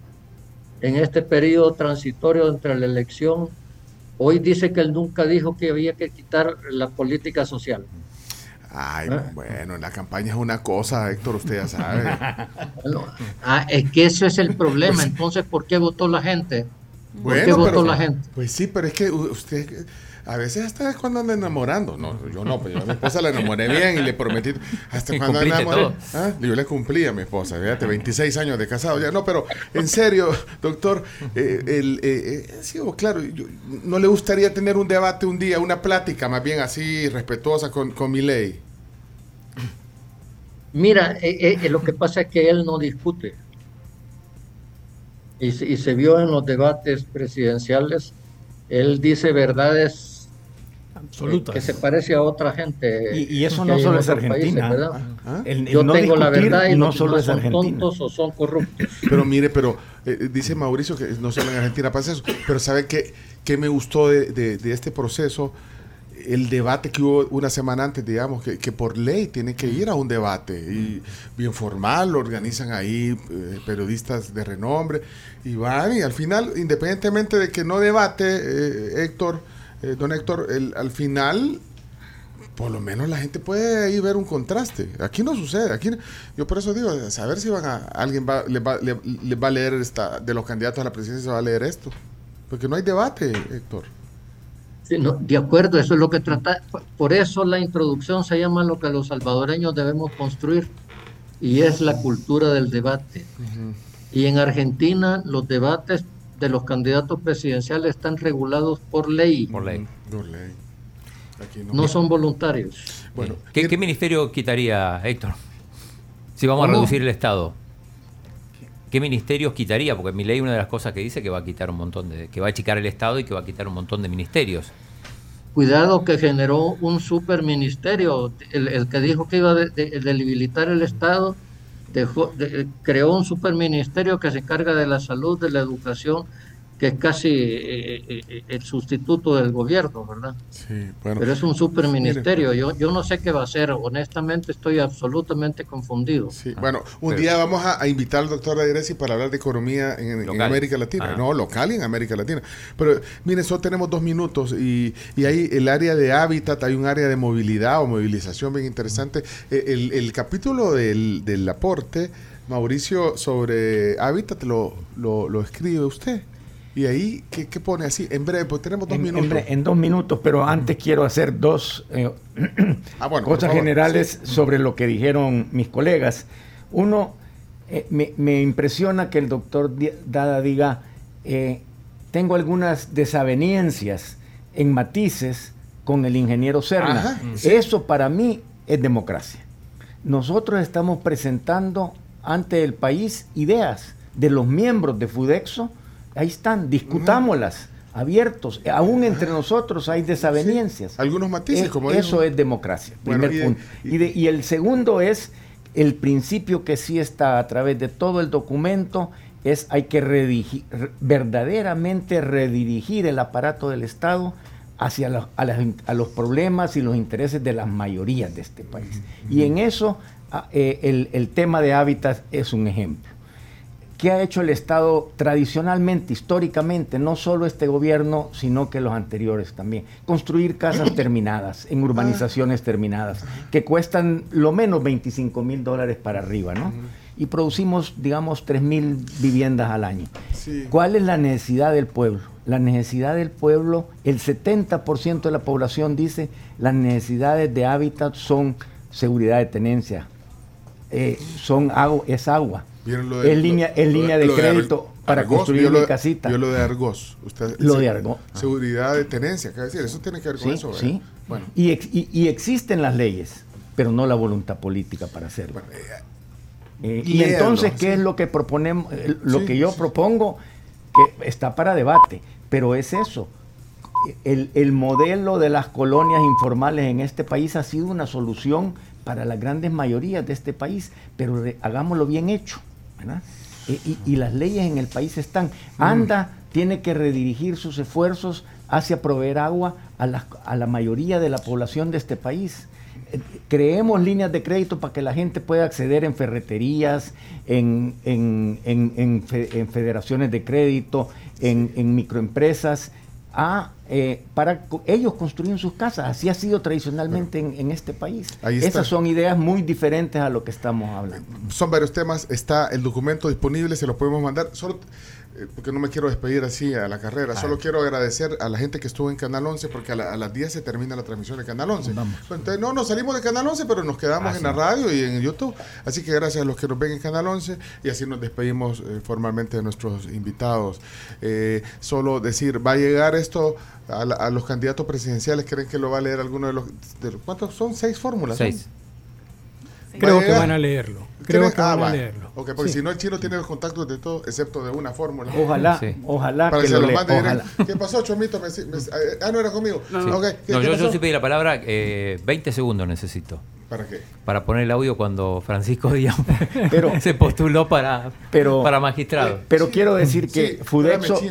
en este periodo transitorio entre la elección Hoy dice que él nunca dijo que había que quitar la política social. Ay, ¿Ah? bueno, la campaña es una cosa, Héctor, usted ya sabe. ah, es que eso es el problema. Pues Entonces, ¿por qué votó la gente? ¿Por qué votó la gente? Pues sí, pero es que usted, A veces hasta cuando anda enamorando. No, yo no, pero yo a mi esposa la enamoré bien y le prometí. Hasta cuando enamoré. ¿Ah? Yo le cumplí a mi esposa, fíjate, 26 años de casado ya. No, pero en serio, doctor, eh, el, eh, eh sí, claro, no le gustaría tener un debate un día, una plática más bien así respetuosa con, con mi ley. Mira, eh, lo que pasa es que él no discute. Y, y se vio en los debates presidenciales él dice verdades Absolutas. que se parece a otra gente. Y, eso no solo es Argentina. Ah, Yo tengo la verdad y no solo es son tontos o son corruptos. Pero mire, pero eh, dice Mauricio que no solo en Argentina pasa eso, pero ¿sabe qué, qué me gustó de, de, este proceso? El debate que hubo una semana antes, digamos, que, que, por ley tiene que ir a un debate y bien formal, lo organizan ahí eh, periodistas de renombre y van y al final, independientemente de que no debate, eh, Héctor, eh, don Héctor, el, al final por lo menos la gente puede ahí ver un contraste. Aquí no sucede. Aquí, yo por eso digo, saber si van a, alguien va, les, va, va a leer esta, de los candidatos a la presidencia, se va a leer esto. Porque no hay debate, Héctor. De acuerdo, eso es lo que trata. Por eso la introducción se llama lo que los salvadoreños debemos construir. Y es la cultura del debate. Y en Argentina los debates de los candidatos presidenciales están regulados por ley. Por ley. no. son voluntarios. Bueno, ¿Qué, ministerio quitaría, Héctor? Si vamos a reducir el Estado. ¿Qué ministerios quitaría? Porque mi ley una de las cosas que dice que va a quitar un montón de, que va a achicar el Estado y que va a quitar un montón de ministerios. Cuidado que generó un superministerio, el, el que dijo que iba a debilitar el Estado dejó, creó un superministerio que se encarga de la salud, de la educación, que es casi eh, eh, eh, el sustituto del gobierno, ¿verdad? Sí, bueno. Pero es un superministerio. Yo, yo no sé qué va a hacer. Honestamente, estoy absolutamente confundido. Sí, bueno, un día vamos a, invitar al doctor Adiresi para hablar de economía en, América Latina. No, local y en América Latina. Pero, miren, solo tenemos dos minutos y, y hay el área de hábitat, hay un área de movilidad o movilización bien interesante. El, el capítulo del, del aporte, Mauricio, sobre hábitat lo, lo, lo escribe usted. Y ahí, ¿qué, pone así? En breve, pues tenemos dos minutos. En, dos minutos, pero antes quiero hacer dos eh, ah, cosas generales sobre lo que dijeron mis colegas. Uno, eh, me, impresiona que el doctor Dada diga, eh, tengo algunas desavenencias en matices con el ingeniero Serna. Eso para mí es democracia. Nosotros estamos presentando ante el país ideas de los miembros de Fudexo ahí están, discutámoslas, abiertos. Aún entre nosotros hay desavenencias. algunos matices, como Eso es democracia, primer punto. Y, el segundo es el principio que sí está a través de todo el documento, es hay que redigir, verdaderamente redirigir el aparato del Estado hacia a, los problemas y los intereses de las mayorías de este país. Y en eso ah, eh, el, el tema de hábitat es un ejemplo. ¿Qué ha hecho el Estado tradicionalmente, históricamente, no solo este gobierno, sino que los anteriores también? Construir casas terminadas, en urbanizaciones terminadas, que cuestan lo menos 25 mil dólares para arriba, ¿no? Y producimos, digamos, 3 mil viviendas al año. ¿Cuál es la necesidad del pueblo? La necesidad del pueblo, el 70% de la población dice, las necesidades de hábitat son seguridad de tenencia, eh, son agua, es agua es línea, es línea de, crédito para construir mi casita. Yo lo de Argos. Usted, lo de Argos. Seguridad de tenencia, ¿qué decir? Eso tiene que ver con eso. Sí. Bueno. Y, y, existen las leyes, pero no la voluntad política para hacerlo. Eh, eh, y entonces, ¿qué es lo que proponemos? Eh, lo que yo propongo, que está para debate, pero es eso. El, el modelo de las colonias informales en este país ha sido una solución para las grandes mayorías de este país, pero hagámoslo bien hecho. Y, las leyes en el país están. Mm. ANDA tiene que redirigir sus esfuerzos hacia proveer agua a la, a la mayoría de la población de este país. Eh, creemos líneas de crédito para que la gente pueda acceder en ferreterías, en, en, federaciones de crédito, en, microempresas, a eh, para ellos construyen sus casas. Así ha sido tradicionalmente en, este país. Esas son ideas muy diferentes a lo que estamos hablando. Son varios temas. Está el documento disponible, se lo podemos mandar. Solo porque no me quiero despedir así a la carrera. Solo quiero agradecer a la gente que estuvo en Canal 11, porque a, las 10 se termina la transmisión de Canal 11. Entonces, no, nos salimos de Canal 11, pero nos quedamos en la radio y en YouTube. Así que gracias a los que nos ven en Canal 11 y así nos despedimos eh, formalmente de nuestros invitados. Eh, solo decir, va a llegar esto a, los candidatos presidenciales. ¿Creen que lo va a leer alguno de los... De, ¿Cuántos son? ¿Seis fórmulas? Seis. Creo que van a leerlo. Creo que van a leerlo. Ok, porque si no, el chino tiene los contactos de todo, excepto de una fórmula. Ojalá, ojalá que, lo, mande ¿Qué pasó, Chomito? ah, no era conmigo. No, no. yo, sí pedí la palabra. Eh, 20 segundos necesito. ¿Para qué? Para poner el audio cuando Francisco Díaz se postuló para, para magistrado. Pero quiero decir que Fudexo,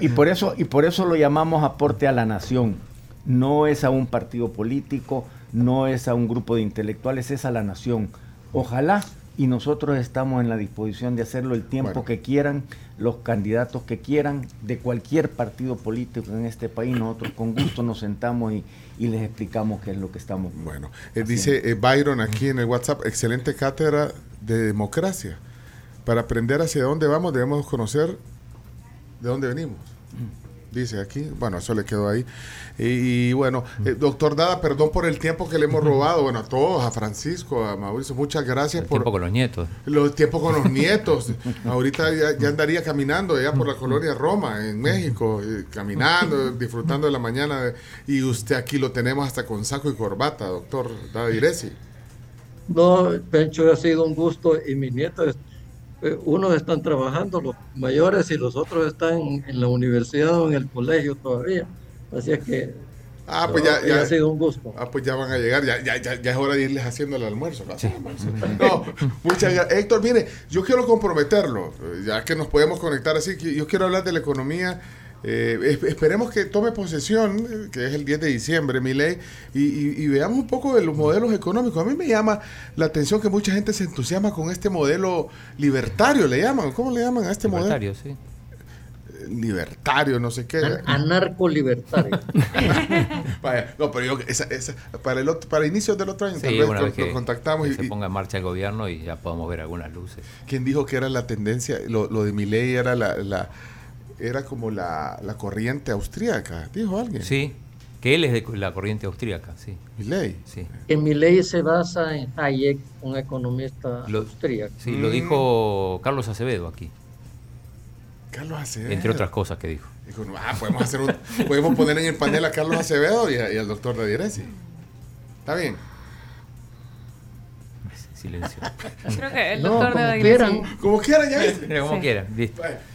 y por, eso, y por eso lo llamamos aporte a la nación. No es a un partido político, no es a un grupo de intelectuales, es a la nación. Ojalá y nosotros estamos en la disposición de hacerlo el tiempo que quieran, los candidatos que quieran, de cualquier partido político en este país, nosotros con gusto nos sentamos y, les explicamos qué es lo que estamos. Bueno, eh, dice eh, Byron aquí en el WhatsApp, excelente cátedra de democracia. Para aprender hacia dónde vamos debemos conocer de dónde venimos. Mm dice aquí. Bueno, eso le quedó ahí. Y, bueno, eh, doctor Dada, perdón por el tiempo que le hemos robado. Bueno, a todos, a Francisco, a Mauricio, muchas gracias el por... tiempo con los nietos. Los tiempos con los nietos. Ahorita ya, andaría caminando ya por la colonia Roma, en México, eh, caminando, disfrutando de la mañana. y usted aquí lo tenemos hasta con saco y corbata, doctor Dada Iresi. No, Pencho, ha sido un gusto y mi nieto eh, unos están trabajando, los mayores, y los otros están en la universidad o en el colegio todavía. Así es que Ah, pues ya, ya, ha sido un gusto. Ah, pues ya van a llegar, ya, ya, ya, es hora de irles haciendo el almuerzo. No, muchas gracias. Héctor, mire, yo quiero comprometerlo, ya que nos podemos conectar así, yo quiero hablar de la economía eh, esperemos que tome posesión, que es el 10 de diciembre, mi ley, y, veamos un poco de los modelos económicos. A mí me llama la atención que mucha gente se entusiasma con este modelo libertario, le llaman. ¿Cómo le llaman a este libertario, modelo? sí eh, libertario, no sé qué. Anarco-libertario. no, pero yo, esa, para, el para inicios del otro año, tal vez lo, contactamos. y se ponga en marcha el gobierno y ya podemos ver algunas luces. ¿Quién dijo que era la tendencia? Lo, lo de mi ley era la era como la, corriente austríaca, dijo alguien. Sí, que él es de la corriente austríaca, sí. Milley. Sí. En Milley se basa en Hayek, un economista austríaco. Sí, lo dijo Carlos Acevedo aquí. Carlos Acevedo. Entre otras cosas que dijo. Dijo, ah, podemos, hacer podemos poner en el panel a Carlos Acevedo y, al doctor Dadiresi. Está bien silencio. Creo que el doctor como quieran. Como quieran, ya como quieran,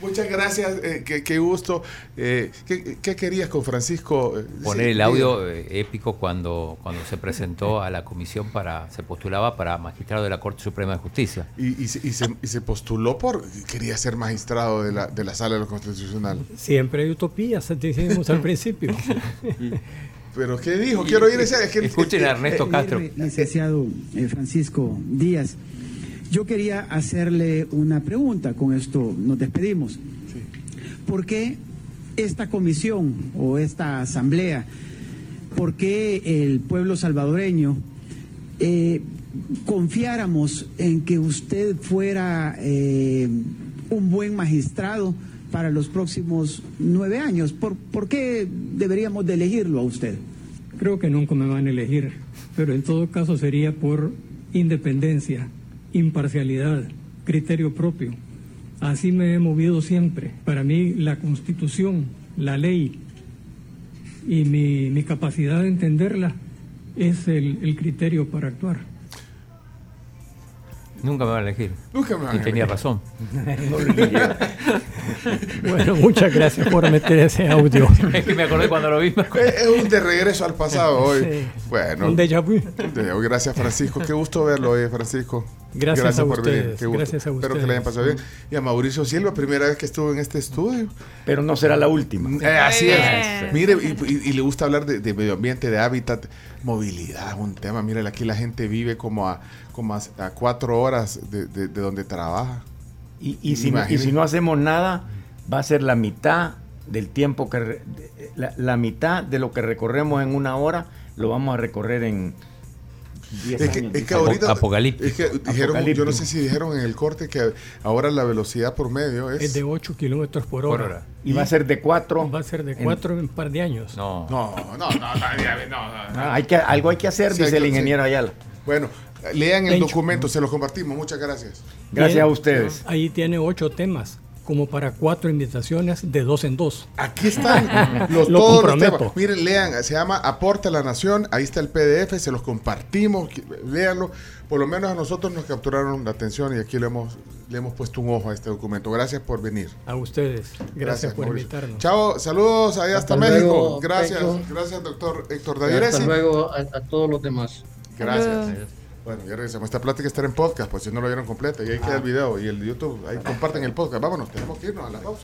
muchas gracias, eh, qué, gusto. Eh, ¿qué, querías con Francisco? Eh, Poner el audio épico cuando, cuando se presentó a la comisión para, se postulaba para magistrado de la Corte Suprema de Justicia. Y, se, y se, postuló por, quería ser magistrado de la, de la Sala de lo Constitucional. Siempre hay utopías, decimos al principio. ¿Pero qué dijo? Quiero ir ese. Escuchen a Ernesto eh, Castro. Licenciado eh, Francisco Díaz, yo quería hacerle una pregunta. Con esto nos despedimos. ¿Por qué esta comisión o esta asamblea, por qué el pueblo salvadoreño eh, confiáramos en que usted fuera un buen magistrado? Para los próximos nueve años. ¿Por, ¿Por, qué deberíamos de elegirlo a usted? Creo que nunca me van a elegir, pero en todo caso sería por independencia, imparcialidad, criterio propio. Así me he movido siempre. Para mí la constitución, la ley y mi, mi capacidad de entenderla es el, el criterio para actuar. Nunca me van a elegir. Nunca me van y tenía razón. bueno, muchas gracias por meter ese audio. es que me acordé cuando lo vi. Es un de regreso al pasado hoy. Bueno. Un déjà vu. Gracias, Francisco. Qué gusto verlo hoy, Francisco. Gracias, a ustedes. Gracias a ustedes. Espero que le hayan pasado bien. Y a Mauricio Silva, primera vez que estuvo en este estudio. Pero no será la última. Eh, así es. Mire, y, le gusta hablar de, medio ambiente, de hábitat, movilidad, un tema. Mire, aquí la gente vive como a, como a, cuatro horas de, donde trabaja. Y, si no, y si no hacemos nada, va a ser la mitad del tiempo que la, mitad de lo que recorremos en una hora lo vamos a recorrer en 10 es. Que, es que ahorita, Apocalíptico. Es que dijeron, yo no sé si dijeron en el corte que ahora la velocidad por medio es... Es de 8 kilómetros por, hora. Y, va a ser de 4. Va a ser de 4 en, un par de años. No, no, no, no, no, no hay que, algo hay que hacer, dice el ingeniero Ayala. Bueno, lean el documento, se lo compartimos. Muchas gracias. Gracias a ustedes. Ahí tiene ocho temas como para cuatro invitaciones de dos en dos. Aquí están los, Lo todos comprometo. Miren, lean, se llama Aporte a la Nación, ahí está el PDF, se los compartimos, léanlo. Por lo menos a nosotros nos capturaron la atención y aquí le hemos, le hemos puesto un ojo a este documento. Gracias por venir. A ustedes. Gracias, por Mauricio. invitarnos. Chao, saludos allá hasta, Hasta México. luego, gracias, Pedro. gracias doctor Héctor Y Daviresi. Hasta luego a, a todos los demás. Gracias. Bueno, ya regresamos. Esta plática estará en podcast, pues si no lo vieron completa. Y ahí queda el video y el YouTube. Ahí comparten el podcast. Vámonos, tenemos que irnos a la pausa.